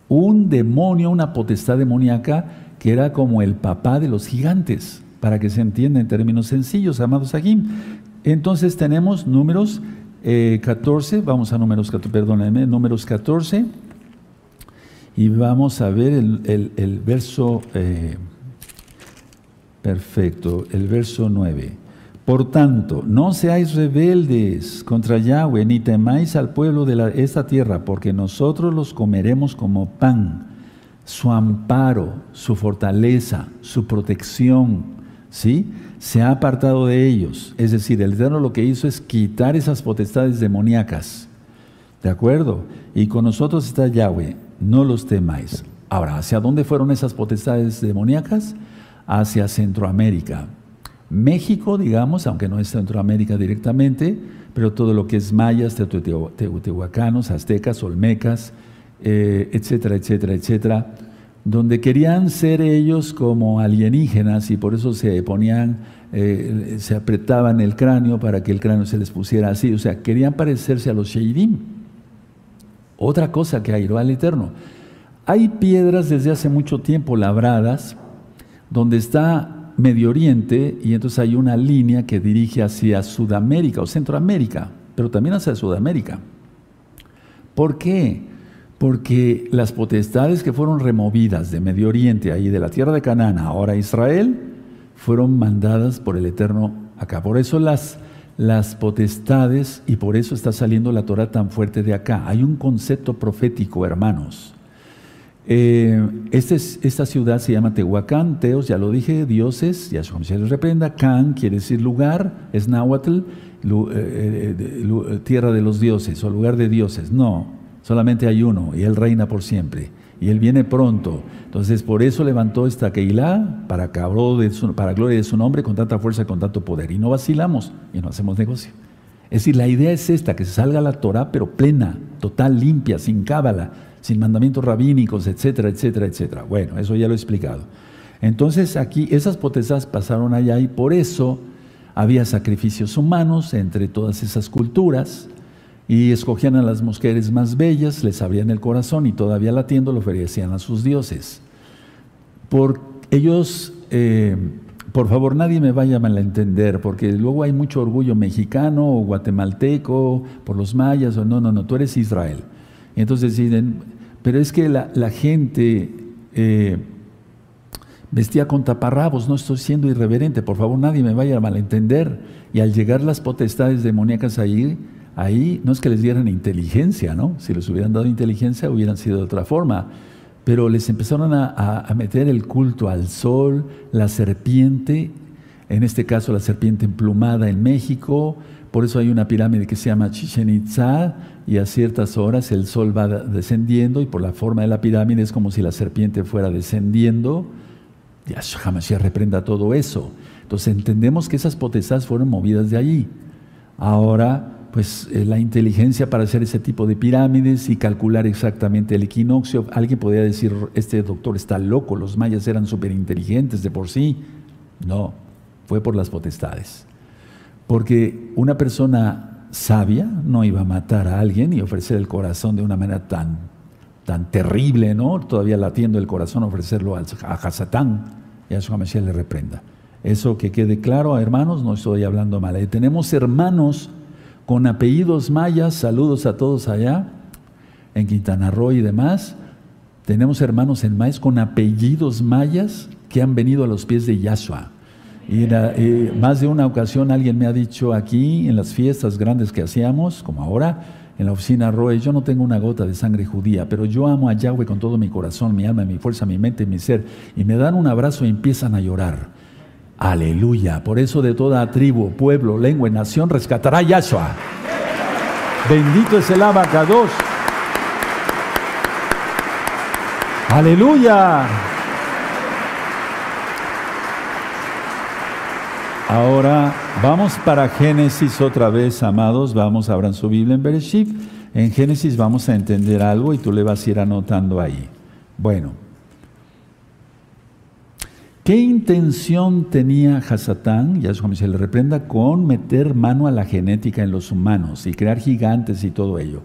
[SPEAKER 1] Un demonio, una potestad demoníaca que era como el papá de los gigantes, para que se entienda en términos sencillos, amados aquí. Entonces tenemos números 14, eh, vamos a números 14, perdónenme, números 14, y vamos a ver el, verso, eh, perfecto, el verso 9. Por tanto, no seáis rebeldes contra Yahweh, ni temáis al pueblo de esta tierra, porque nosotros los comeremos como pan. Su amparo, su fortaleza, su protección, ¿sí? Se ha apartado de ellos. Es decir, el Eterno lo que hizo es quitar esas potestades demoníacas. ¿De acuerdo? Y con nosotros está Yahweh, no los temáis. Ahora, ¿hacia dónde fueron esas potestades demoníacas? Hacia Centroamérica. México, digamos, aunque no es Centroamérica directamente, pero todo lo que es mayas, teotihuacanos, aztecas, olmecas, eh, etcétera, etcétera, etcétera, donde querían ser ellos como alienígenas y por eso se ponían, eh, se apretaban el cráneo para que el cráneo se les pusiera así, o sea, querían parecerse a los Sheidim. Otra cosa que airó al Eterno. Hay piedras desde hace mucho tiempo labradas donde está Medio Oriente y entonces hay una línea que dirige hacia Sudamérica o Centroamérica, pero también hacia Sudamérica. ¿Por qué? Porque las potestades que fueron removidas de Medio Oriente, ahí de la tierra de Canaán, ahora Israel, fueron mandadas por el Eterno acá. Por eso las, las potestades, y por eso está saliendo la Torah tan fuerte de acá. Hay un concepto profético, hermanos. Eh, este esta ciudad se llama Tehuacán, Teos, ya lo dije, dioses, ya se les reprenda. Can quiere decir lugar, es Nahuatl, eh, eh, tierra de los dioses o lugar de dioses. No, solamente hay uno y él reina por siempre. Y él viene pronto. Entonces, por eso levantó esta Keilah para, de para gloria de su nombre con tanta fuerza con tanto poder. Y no vacilamos y no hacemos negocio. Es decir, la idea es esta, que se salga la Torah, pero plena, total, limpia, sin cábala, sin mandamientos rabínicos, etcétera, etcétera, etcétera. Bueno, eso ya lo he explicado. Entonces aquí esas potestades pasaron allá y por eso había sacrificios humanos entre todas esas culturas y escogían a las mujeres más bellas, les abrían el corazón y todavía latiendo lo ofrecían a sus dioses. Por ellos, eh, por favor, nadie me vaya a malentender, porque luego hay mucho orgullo mexicano o guatemalteco por los mayas, o no, no, no, tú eres Israel. Y entonces deciden, pero es que la, gente eh, vestía con taparrabos, no estoy siendo irreverente, por favor nadie me vaya a malentender. Y al llegar las potestades demoníacas ahí, ahí no es que les dieran inteligencia, ¿no? Si les hubieran dado inteligencia hubieran sido de otra forma. Pero les empezaron a, a meter el culto al sol, la serpiente, en este caso la serpiente emplumada en México, por eso hay una pirámide que se llama Chichen Itza y a ciertas horas el sol va descendiendo y por la forma de la pirámide es como si la serpiente fuera descendiendo. Yahshua ya reprenda todo eso. Entonces entendemos que esas potestades fueron movidas de allí. Ahora, pues eh, la inteligencia para hacer ese tipo de pirámides y calcular exactamente el equinoccio. Alguien podría decir, este doctor está loco, los mayas eran súper inteligentes de por sí. No, fue por las potestades. Porque una persona sabia no iba a matar a alguien y ofrecer el corazón de una manera tan, tan terrible, ¿no? Todavía latiendo el corazón, ofrecerlo a Hasatán y a su le reprenda. Eso que quede claro, hermanos, no estoy hablando mal. Eh, tenemos hermanos con apellidos mayas, saludos a todos allá, en Quintana Roo y demás. Tenemos hermanos en maíz con apellidos mayas que han venido a los pies de Yahshua. Y, más de una ocasión alguien me ha dicho aquí, en las fiestas grandes que hacíamos, como ahora, en la oficina Roe, yo no tengo una gota de sangre judía, pero yo amo a Yahweh con todo mi corazón, mi alma, mi fuerza, mi mente y mi ser. Y me dan un abrazo y empiezan a llorar. Aleluya. Por eso de toda tribu, pueblo, lengua y nación rescatará Yahshua. Bendito es el abacados. Aleluya. Ahora vamos para Génesis otra vez, amados. Vamos, abran su Biblia en Bereshit. En Génesis vamos a entender algo y tú le vas a ir anotando ahí. Bueno, ¿qué intención tenía Hasatán, ya se le reprenda, con meter mano a la genética en los humanos y crear gigantes y todo ello?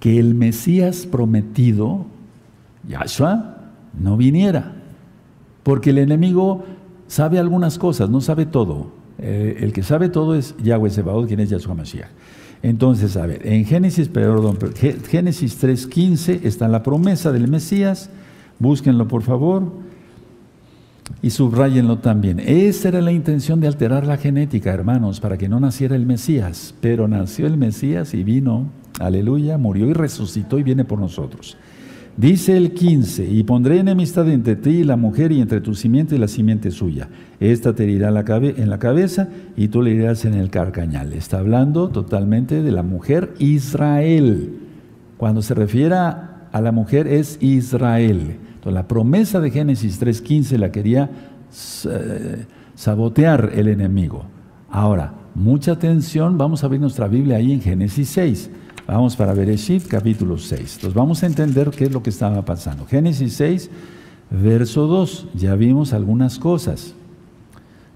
[SPEAKER 1] Que el Mesías prometido, Yahshua, no viniera. Porque el enemigo sabe algunas cosas, no sabe todo. Eh, el que sabe todo es Yahweh Sebaot, quien es Yahshua Mashiach. Entonces, a ver, en Génesis, perdón, Génesis 3.15 está la promesa del Mesías. Búsquenlo, por favor. Y subrayenlo también. Esa era la intención de alterar la genética, hermanos, para que no naciera el Mesías. Pero nació el Mesías y vino, aleluya, murió y resucitó y viene por nosotros. Dice el 15, y pondré enemistad entre ti y la mujer y entre tu simiente y la simiente suya. Esta te herirá en la cabeza y tú le irás en el carcañal. Está hablando totalmente de la mujer Israel. Cuando se refiere a la mujer es Israel. La promesa de Génesis 3.15 la quería eh, sabotear el enemigo. Ahora, mucha atención, vamos a ver nuestra Biblia ahí en Génesis 6. Vamos para Bereshit capítulo 6. Entonces vamos a entender qué es lo que estaba pasando. Génesis 6, verso 2. Ya vimos algunas cosas.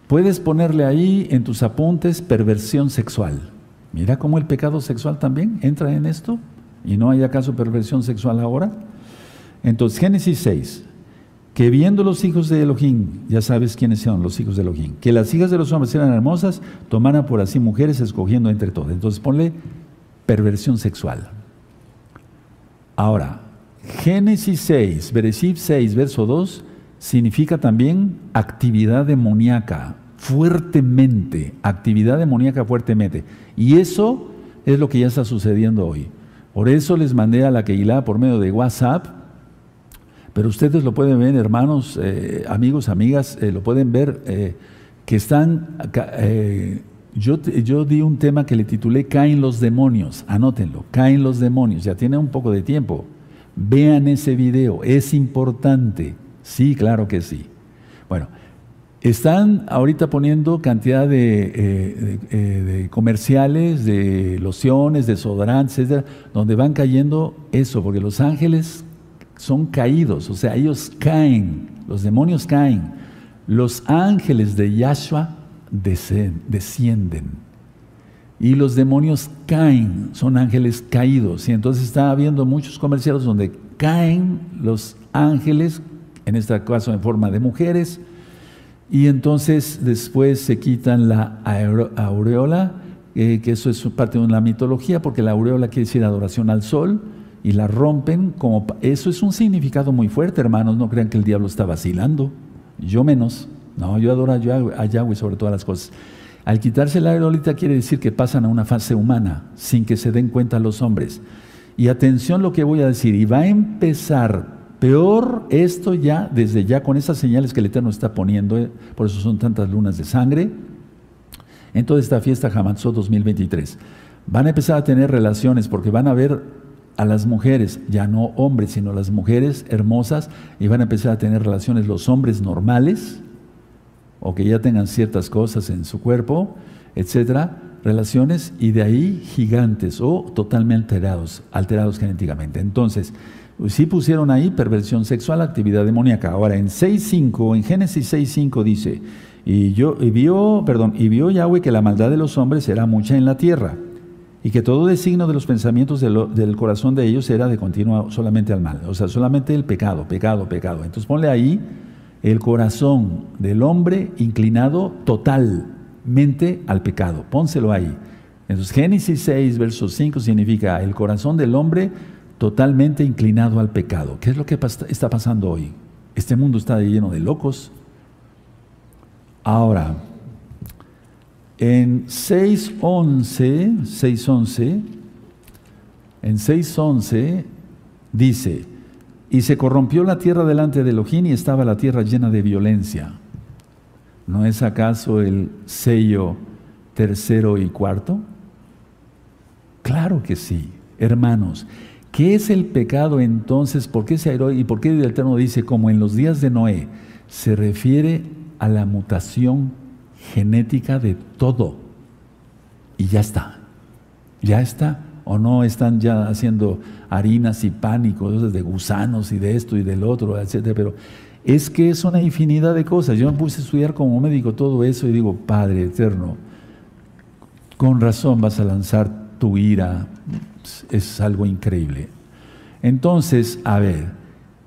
[SPEAKER 1] Puedes ponerle ahí en tus apuntes perversión sexual. Mira cómo el pecado sexual también entra en esto. ¿Y no hay acaso perversión sexual ahora? Entonces, Génesis 6, que viendo los hijos de Elohim, ya sabes quiénes son los hijos de Elohim, que las hijas de los hombres eran hermosas, tomaran por así mujeres escogiendo entre todas. Entonces ponle perversión sexual. Ahora, Génesis 6, Bereshit 6, verso 2, significa también actividad demoníaca, fuertemente, actividad demoníaca fuertemente. Y eso es lo que ya está sucediendo hoy. Por eso les mandé a la Keilah por medio de WhatsApp, pero ustedes lo pueden ver, hermanos, eh, amigos, amigas, eh, lo pueden ver, eh, que están yo, di un tema que le titulé Caen los demonios, anótenlo, caen los demonios, ya tiene un poco de tiempo. Vean ese video, es importante. Sí, claro que sí. Bueno, están ahorita poniendo cantidad de, eh, eh, comerciales, de lociones, de desodorantes, donde van cayendo eso, porque los ángeles son caídos, o sea, ellos caen, los demonios caen. Los ángeles de Yahshua descienden. Y los demonios caen, son ángeles caídos. Y entonces está habiendo muchos comerciales donde caen los ángeles, en este caso en forma de mujeres, y entonces después se quitan la aureola, eh, que eso es parte de una mitología, porque la aureola quiere decir adoración al sol, y la rompen como... Eso es un significado muy fuerte, hermanos, no crean que el diablo está vacilando, yo menos. No, yo adoro a Yahweh sobre todas las cosas. Al quitarse la aerolita quiere decir que pasan a una fase humana, sin que se den cuenta los hombres. Y atención lo que voy a decir, y va a empezar peor esto ya, desde ya, con esas señales que el Eterno está poniendo, eh, por eso son tantas lunas de sangre, en toda esta fiesta Hamatzot 2023. Van a empezar a tener relaciones porque van a ver a las mujeres, ya no hombres, sino las mujeres hermosas, y van a empezar a tener relaciones los hombres normales, o que ya tengan ciertas cosas en su cuerpo, etcétera, relaciones y de ahí gigantes o totalmente alterados, alterados genéticamente. Entonces, si pusieron ahí perversión sexual, actividad demoníaca. Ahora, en 6.5, en Génesis 6.5 dice, y, yo, y vio, perdón, y vio Yahweh que la maldad de los hombres era mucha en la tierra, y que todo designo de los pensamientos del corazón de ellos era de continuo solamente al mal, o sea, solamente el pecado, pecado, pecado. Entonces ponle ahí el corazón del hombre inclinado totalmente al pecado. Pónselo ahí. Entonces Génesis 6, verso 5 significa el corazón del hombre totalmente inclinado al pecado. ¿Qué es lo que está pasando hoy? Este mundo está lleno de locos. Ahora, en 6.11, 6.11, en 6.11 dice, y se corrompió la tierra delante de Elohim y estaba la tierra llena de violencia. ¿No es acaso el sello tercero y cuarto? Claro que sí, hermanos. ¿Qué es el pecado entonces? ¿Por qué se airó? ¿Y por qué el Eterno dice, como en los días de Noé? Se refiere a la mutación genética de todo. Y ya está. Ya está o no están ya haciendo harinas y pánicos de gusanos y de esto y del otro, etcétera, pero es que es una infinidad de cosas. Yo me puse a estudiar como médico todo eso y digo, Padre eterno, con razón vas a lanzar tu ira, es algo increíble. Entonces, a ver,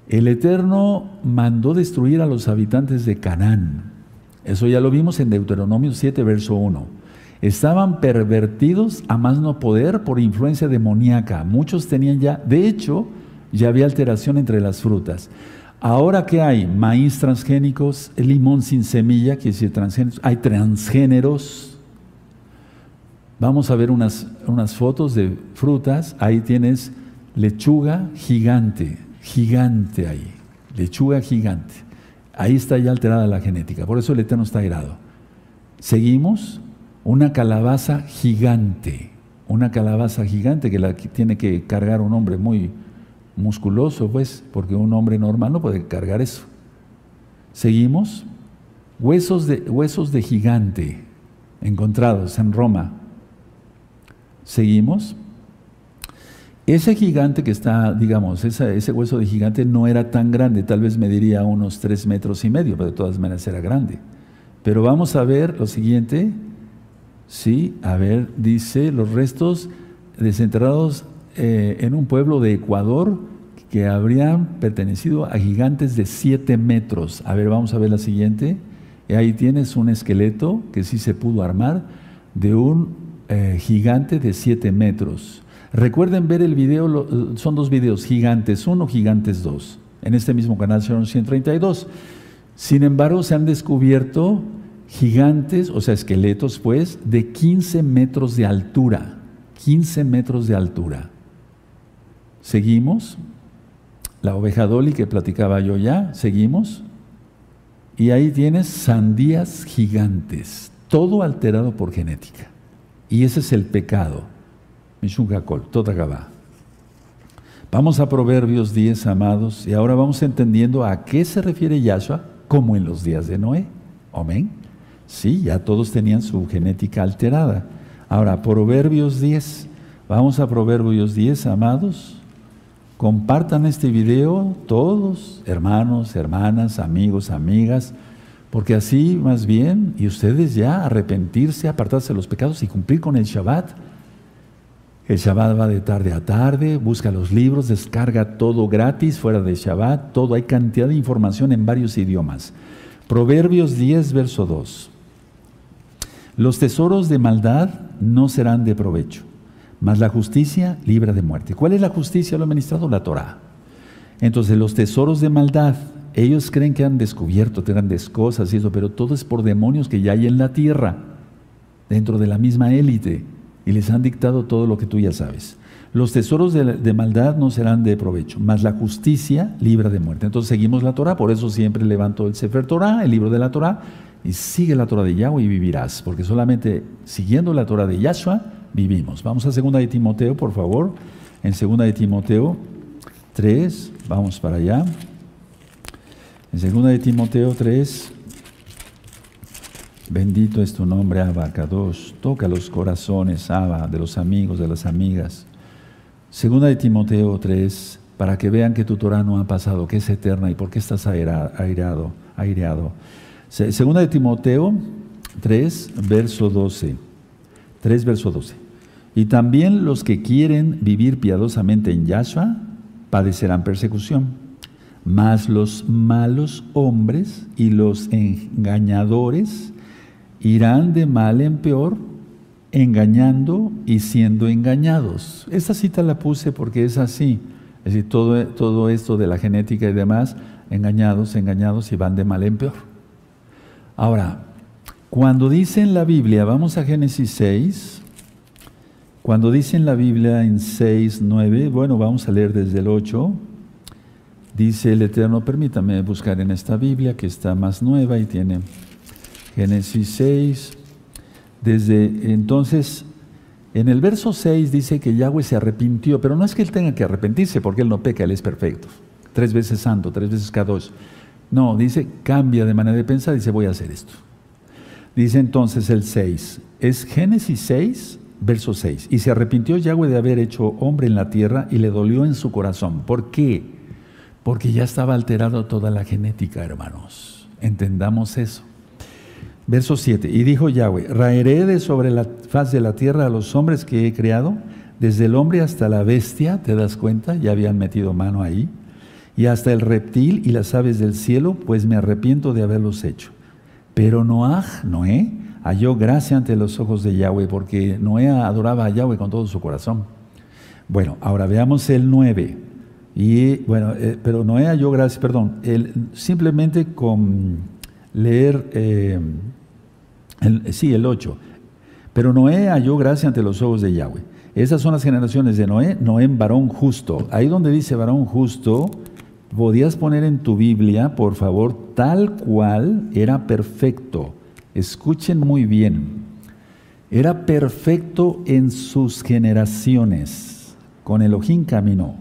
[SPEAKER 1] el Eterno mandó destruir a los habitantes de Canaán. Eso ya lo vimos en Deuteronomio 7, verso 1. Estaban pervertidos a más no poder por influencia demoníaca. Muchos tenían ya, de hecho, ya había alteración entre las frutas. Ahora que hay maíz transgénicos, limón sin semilla, que decir transgénicos, hay transgéneros. Vamos a ver unas, unas fotos de frutas. Ahí tienes lechuga gigante, gigante ahí, lechuga gigante. Ahí está ya alterada la genética, por eso el Eterno está airado. Seguimos, una calabaza gigante, una calabaza gigante que la tiene que cargar un hombre muy, musculoso, pues, porque un hombre normal no puede cargar eso. Seguimos. Huesos de, huesos de gigante encontrados en Roma. Seguimos. Ese gigante que está, digamos, ese hueso de gigante no era tan grande, tal vez mediría unos tres metros y medio, pero de todas maneras era grande. Pero vamos a ver lo siguiente. Sí, a ver, dice los restos desenterrados eh, en un pueblo de Ecuador que habrían pertenecido a gigantes de 7 metros. A ver, vamos a ver la siguiente. Ahí tienes un esqueleto que sí se pudo armar de un eh, gigante de 7 metros. Recuerden ver el video, son dos videos, Gigantes 1, Gigantes 2. En este mismo canal son 132. Sin embargo, se han descubierto gigantes, o sea, esqueletos, pues, de 15 metros de altura. 15 metros de altura. Seguimos. La oveja Dolly que platicaba yo ya, seguimos. Y ahí tienes sandías gigantes, todo alterado por genética. Y ese es el pecado. Vamos a Proverbios 10, amados, y ahora vamos entendiendo a qué se refiere Yahshua como en los días de Noé. Amén. Sí, ya todos tenían su genética alterada. Ahora, Proverbios 10. Vamos a Proverbios 10, amados. Compartan este video todos, hermanos, hermanas, amigos, amigas, porque así más bien, y ustedes ya arrepentirse, apartarse de los pecados y cumplir con el Shabbat. El Shabbat va de tarde a tarde, busca los libros, descarga todo gratis fuera de Shabbat, todo, hay cantidad de información en varios idiomas. Proverbios 10, verso 2. Los tesoros de maldad no serán de provecho más la justicia libra de muerte. ¿Cuál es la justicia? Lo administrado la Torah. Entonces, los tesoros de maldad, ellos creen que han descubierto grandes cosas y eso, pero todo es por demonios que ya hay en la tierra, dentro de la misma élite, y les han dictado todo lo que tú ya sabes. Los tesoros de, maldad no serán de provecho, más la justicia libra de muerte. Entonces seguimos la Torah, por eso siempre levanto el Sefer Torah, el libro de la Torah, y sigue la Torah de Yahweh y vivirás, porque solamente siguiendo la Torah de Yahshua vivimos. Vamos a 2 de Timoteo, por favor. En 2 de Timoteo 3, vamos para allá. En 2 de Timoteo 3, bendito es tu nombre, Abacados. Toca los corazones, Abba, de los amigos, de las amigas. Segunda de Timoteo 3, para que vean que tu Torah no ha pasado, que es eterna y por qué estás aireado. aireado. Segunda de Timoteo 3, verso 12. 3, verso 12. Y también los que quieren vivir piadosamente en Yahshua padecerán persecución. Mas los malos hombres y los engañadores irán de mal en peor, engañando y siendo engañados. Esta cita la puse porque es así. Es decir, todo, todo esto de la genética y demás, engañados, engañados y van de mal en peor. Ahora, cuando dice en la Biblia, vamos a Génesis 6, cuando dice en la Biblia en 6, 9, bueno, vamos a leer desde el 8, dice el Eterno, permítame buscar en esta Biblia que está más nueva y tiene Génesis 6, desde entonces, en el verso 6 dice que Yahweh se arrepintió, pero no es que él tenga que arrepentirse porque él no peca, él es perfecto, tres veces santo, tres veces cada dos. No, dice, cambia de manera de pensar, dice, voy a hacer esto. Dice entonces el 6, es Génesis 6, verso 6. Y se arrepintió Yahweh de haber hecho hombre en la tierra y le dolió en su corazón. ¿Por qué? Porque ya estaba alterado toda la genética, hermanos. Entendamos eso. Verso 7. Y dijo Yahweh, raeré de sobre la faz de la tierra a los hombres que he creado, desde el hombre hasta la bestia, ¿te das cuenta? Ya habían metido mano ahí. Y hasta el reptil y las aves del cielo, pues me arrepiento de haberlos hecho. Pero Noah, Noé, halló gracia ante los ojos de Yahweh, porque Noé adoraba a Yahweh con todo su corazón. Bueno, ahora veamos el 9. Y bueno, eh, pero Noé halló gracia, perdón, simplemente con leer, eh, sí, el 8. Pero Noé halló gracia ante los ojos de Yahweh. Esas son las generaciones de Noé, Noé varón justo. Ahí donde dice varón justo, podías poner en tu Biblia, por favor, tal cual era perfecto. Escuchen muy bien. Era perfecto en sus generaciones. Con Elohim caminó.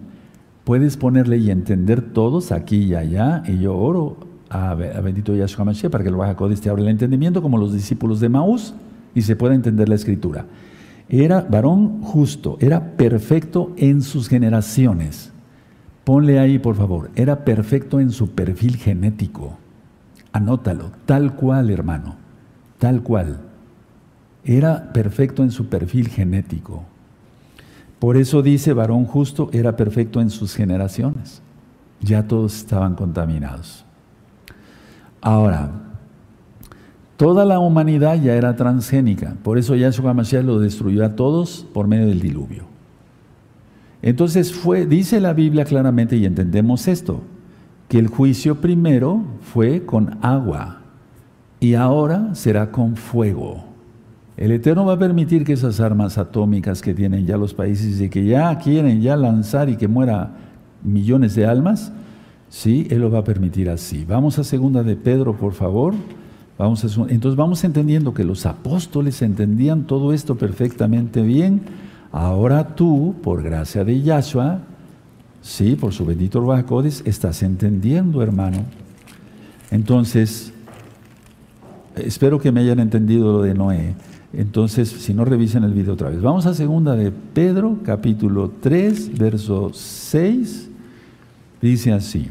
[SPEAKER 1] Puedes ponerle y entender todos aquí y allá. Y yo oro a, bendito Yahshua Mashiach para que el Baja te abra el entendimiento como los discípulos de Maús y se pueda entender la escritura. Era varón justo, era perfecto en sus generaciones. Ponle ahí, por favor, era perfecto en su perfil genético. Anótalo, tal cual, hermano, tal cual. Era perfecto en su perfil genético. Por eso dice, varón justo era perfecto en sus generaciones. Ya todos estaban contaminados. Ahora, toda la humanidad ya era transgénica. Por eso Yahshua Mashiach lo destruyó a todos por medio del diluvio. Entonces fue, dice la Biblia claramente y entendemos esto, que el juicio primero fue con agua y ahora será con fuego. El Eterno va a permitir que esas armas atómicas que tienen ya los países y que ya quieren ya lanzar y que muera millones de almas, sí, Él lo va a permitir así. Vamos a segunda de Pedro, por favor. Vamos a, entonces vamos entendiendo que los apóstoles entendían todo esto perfectamente bien Ahora tú, por gracia de Yahshua, sí, por su bendito Ruajacodes, estás entendiendo, hermano. Entonces, espero que me hayan entendido lo de Noé. Entonces, si no, revisen el video otra vez. Vamos a segunda de Pedro, capítulo 3, verso 6. Dice así.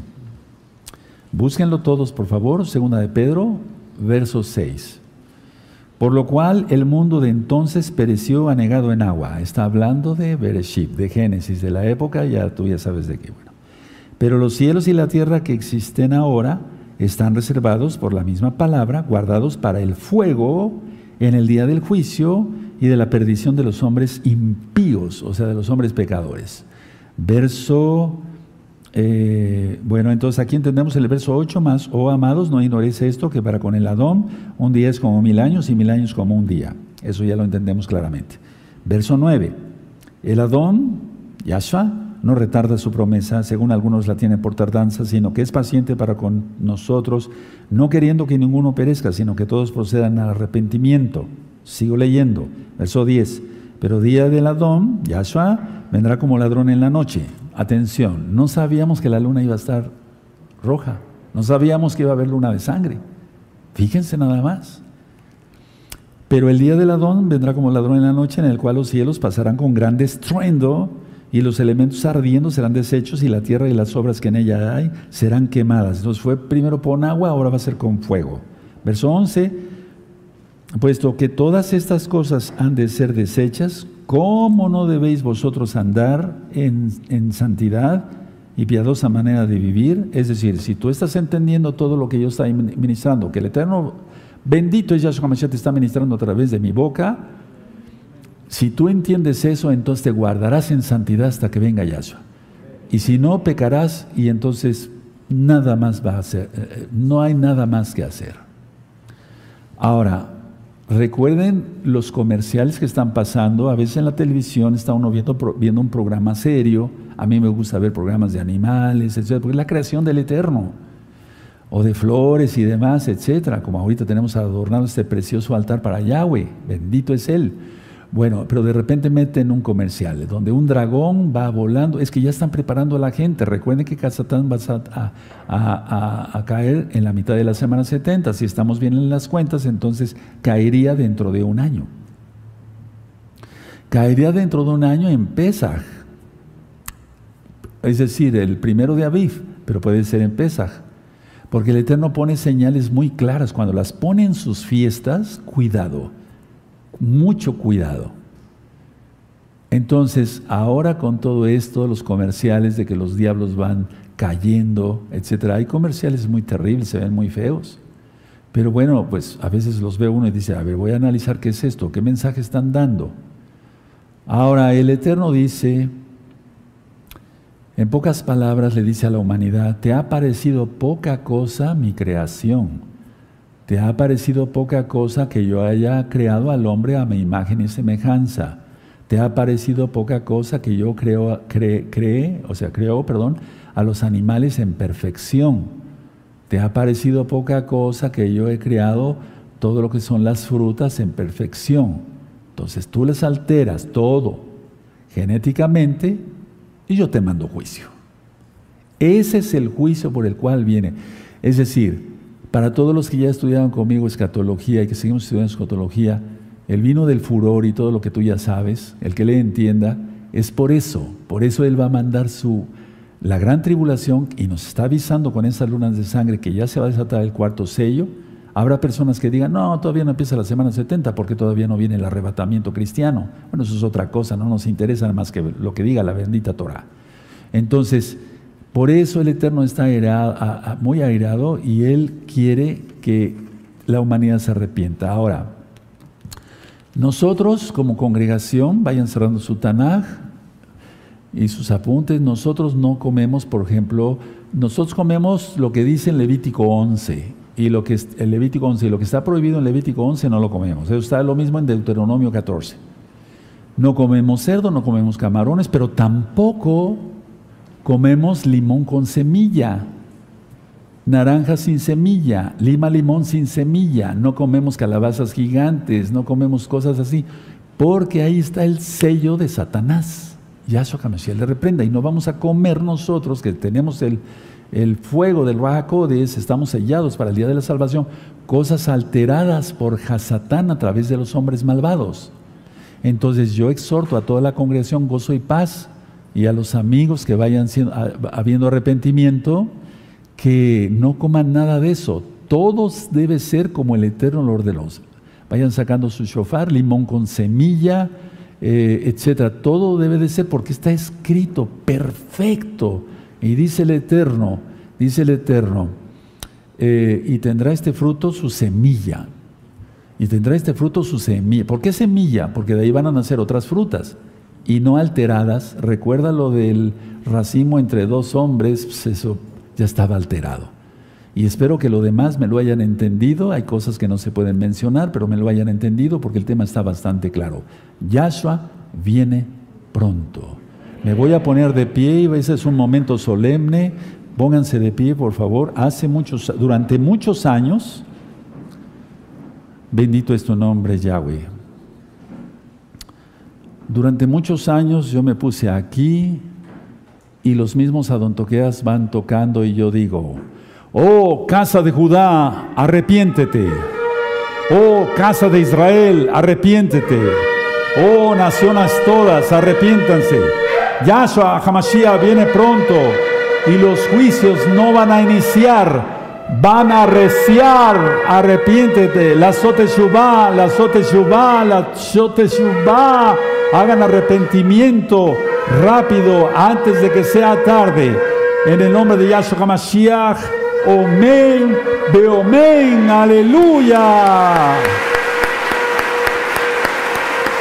[SPEAKER 1] Búsquenlo todos, por favor. Segunda de Pedro, verso 6. Por lo cual el mundo de entonces pereció anegado en agua. Está hablando de Bereshit, de Génesis, de la época, ya tú ya sabes de qué. Bueno. Pero los cielos y la tierra que existen ahora están reservados por la misma palabra, guardados para el fuego en el día del juicio y de la perdición de los hombres impíos, o sea, de los hombres pecadores. Verso eh, bueno, entonces aquí entendemos el verso 8 más, oh amados, no ignoréis esto, que para con el Adón un día es como mil años y mil años como un día. Eso ya lo entendemos claramente. Verso 9, el Adón, Yahshua, no retarda su promesa, según algunos la tienen por tardanza, sino que es paciente para con nosotros, no queriendo que ninguno perezca, sino que todos procedan al arrepentimiento. Sigo leyendo, verso 10, pero día del Adón, Yahshua, vendrá como ladrón en la noche atención, no sabíamos que la luna iba a estar roja, no sabíamos que iba a haber luna de sangre. Fíjense nada más. Pero el día del ladrón vendrá como ladrón en la noche, en el cual los cielos pasarán con gran estruendo y los elementos ardiendo serán deshechos y la tierra y las obras que en ella hay serán quemadas. Entonces fue primero con agua, ahora va a ser con fuego. Verso 11, puesto que todas estas cosas han de ser deshechas, ¿Cómo no debéis vosotros andar en, santidad y piadosa manera de vivir? Es decir, si tú estás entendiendo todo lo que yo estoy ministrando, que el Eterno, bendito es Yahshua Mashiach, te está ministrando a través de mi boca, si tú entiendes eso, entonces te guardarás en santidad hasta que venga Yahshua. Y si no, pecarás y entonces nada más va a hacer, eh, eh, no hay nada más que hacer. Ahora, Recuerden los comerciales que están pasando. A veces en la televisión está uno viendo, viendo un programa serio. A mí me gusta ver programas de animales, etc. Porque es la creación del Eterno. O de flores y demás, etc. Como ahorita tenemos adornado este precioso altar para Yahweh. Bendito es Él. Bueno, pero de repente meten un comercial donde un dragón va volando. Es que ya están preparando a la gente. Recuerden que Kazatán va a, caer en la mitad de la semana 70. Si estamos bien en las cuentas, entonces caería dentro de un año. Caería dentro de un año en Pesaj. Es decir, el primero de Aviv, pero puede ser en Pesaj. Porque el Eterno pone señales muy claras. Cuando las pone en sus fiestas, cuidado mucho cuidado. Entonces, ahora con todo esto, los comerciales de que los diablos van cayendo, etcétera, hay comerciales muy terribles, se ven muy feos. Pero bueno, pues a veces los ve uno y dice, a ver, voy a analizar qué es esto, qué mensaje están dando. Ahora, el Eterno dice, en pocas palabras le dice a la humanidad, te ha parecido poca cosa mi creación. Te ha parecido poca cosa que yo haya creado al hombre a mi imagen y semejanza. Te ha parecido poca cosa que yo creo, o sea, creo, perdón, a los animales en perfección. ¿Te ha parecido poca cosa que yo he creado todo lo que son las frutas en perfección? Entonces tú les alteras todo genéticamente y yo te mando juicio. Ese es el juicio por el cual viene. Es decir, para todos los que ya estudiaron conmigo escatología y que seguimos estudiando escatología, el vino del furor y todo lo que tú ya sabes, el que le entienda, es por eso. Por eso Él va a mandar su, la gran tribulación y nos está avisando con esas lunas de sangre que ya se va a desatar el cuarto sello. Habrá personas que digan, no, todavía no empieza la semana 70 porque todavía no viene el arrebatamiento cristiano. Bueno, eso es otra cosa, no nos interesa más que lo que diga la bendita Torah. Entonces, por eso el Eterno está muy airado y Él quiere que la humanidad se arrepienta. Ahora, nosotros como congregación, vayan cerrando su Tanaj, y sus apuntes, nosotros no comemos, por ejemplo, nosotros comemos lo que dice en Levítico 11, y lo que el Levítico 11, y lo que está prohibido en Levítico 11 no lo comemos. Está lo mismo en Deuteronomio 14. No comemos cerdo, no comemos camarones, pero tampoco comemos limón con semilla, naranja sin semilla, lima limón sin semilla, no comemos calabazas gigantes, no comemos cosas así, porque ahí está el sello de Satanás. Yahshua HaMashiach le reprenda. Y no vamos a comer nosotros, que tenemos el, fuego del Rahakodes, estamos sellados para el día de la salvación, cosas alteradas por Hasatán a través de los hombres malvados. Entonces yo exhorto a toda la congregación gozo y paz y a los amigos que vayan habiendo arrepentimiento, que no coman nada de eso. Todos debe ser como el eterno Lord de los. Vayan sacando su shofar, limón con semilla, eh, etcétera. Todo debe de ser porque está escrito perfecto. Y dice el Eterno, dice el Eterno, eh, y tendrá este fruto su semilla. Y tendrá este fruto su semilla. ¿Por qué semilla? Porque de ahí van a nacer otras frutas y no alteradas. Recuerda lo del racimo entre dos hombres, pues eso ya estaba alterado. Y espero que lo demás me lo hayan entendido. Hay cosas que no se pueden mencionar, pero me lo hayan entendido porque el tema está bastante claro. Yahshua viene pronto. Me voy a poner de pie y ese es un momento solemne. Pónganse de pie, por favor. Hace muchos, durante muchos años, bendito es tu nombre, Yahweh. Durante muchos años yo me puse aquí y los mismos adontoqueas van tocando y yo digo, Oh casa de Judá, arrepiéntete. Oh casa de Israel, arrepiéntete. Oh naciones todas, arrepiéntanse. Yahshua Hamashiach viene pronto y los juicios no van a iniciar, van a reciar. Arrepiéntete. La sote la sote la sote Hagan arrepentimiento rápido antes de que sea tarde. En el nombre de Yahshua Hamashiach. Omen, Beomen, aleluya.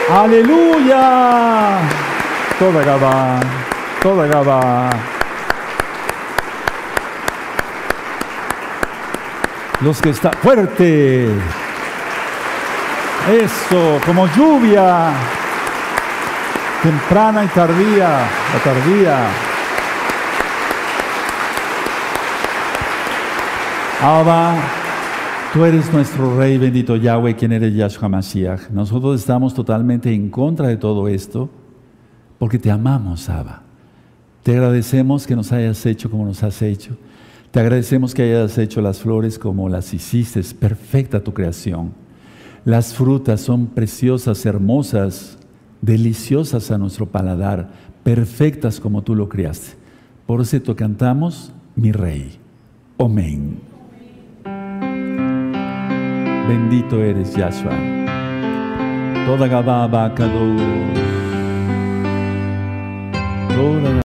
[SPEAKER 1] Aleluya. Toda Gabá, toda Gabá. Los que están fuerte. Eso, como lluvia. Temprana y tardía, la tardía. Abba, tú eres nuestro Rey bendito Yahweh, quien eres Yahshua Mashiach. Nosotros estamos totalmente en contra de todo esto porque te amamos, Abba. Te agradecemos que nos hayas hecho como nos has hecho. Te agradecemos que hayas hecho las flores como las hiciste. Perfecta tu creación. Las frutas son preciosas, hermosas, deliciosas a nuestro paladar, perfectas como tú lo criaste. Por eso te cantamos, mi Rey. Amén. Bendito eres, Yahshua. Toda Gabá Toda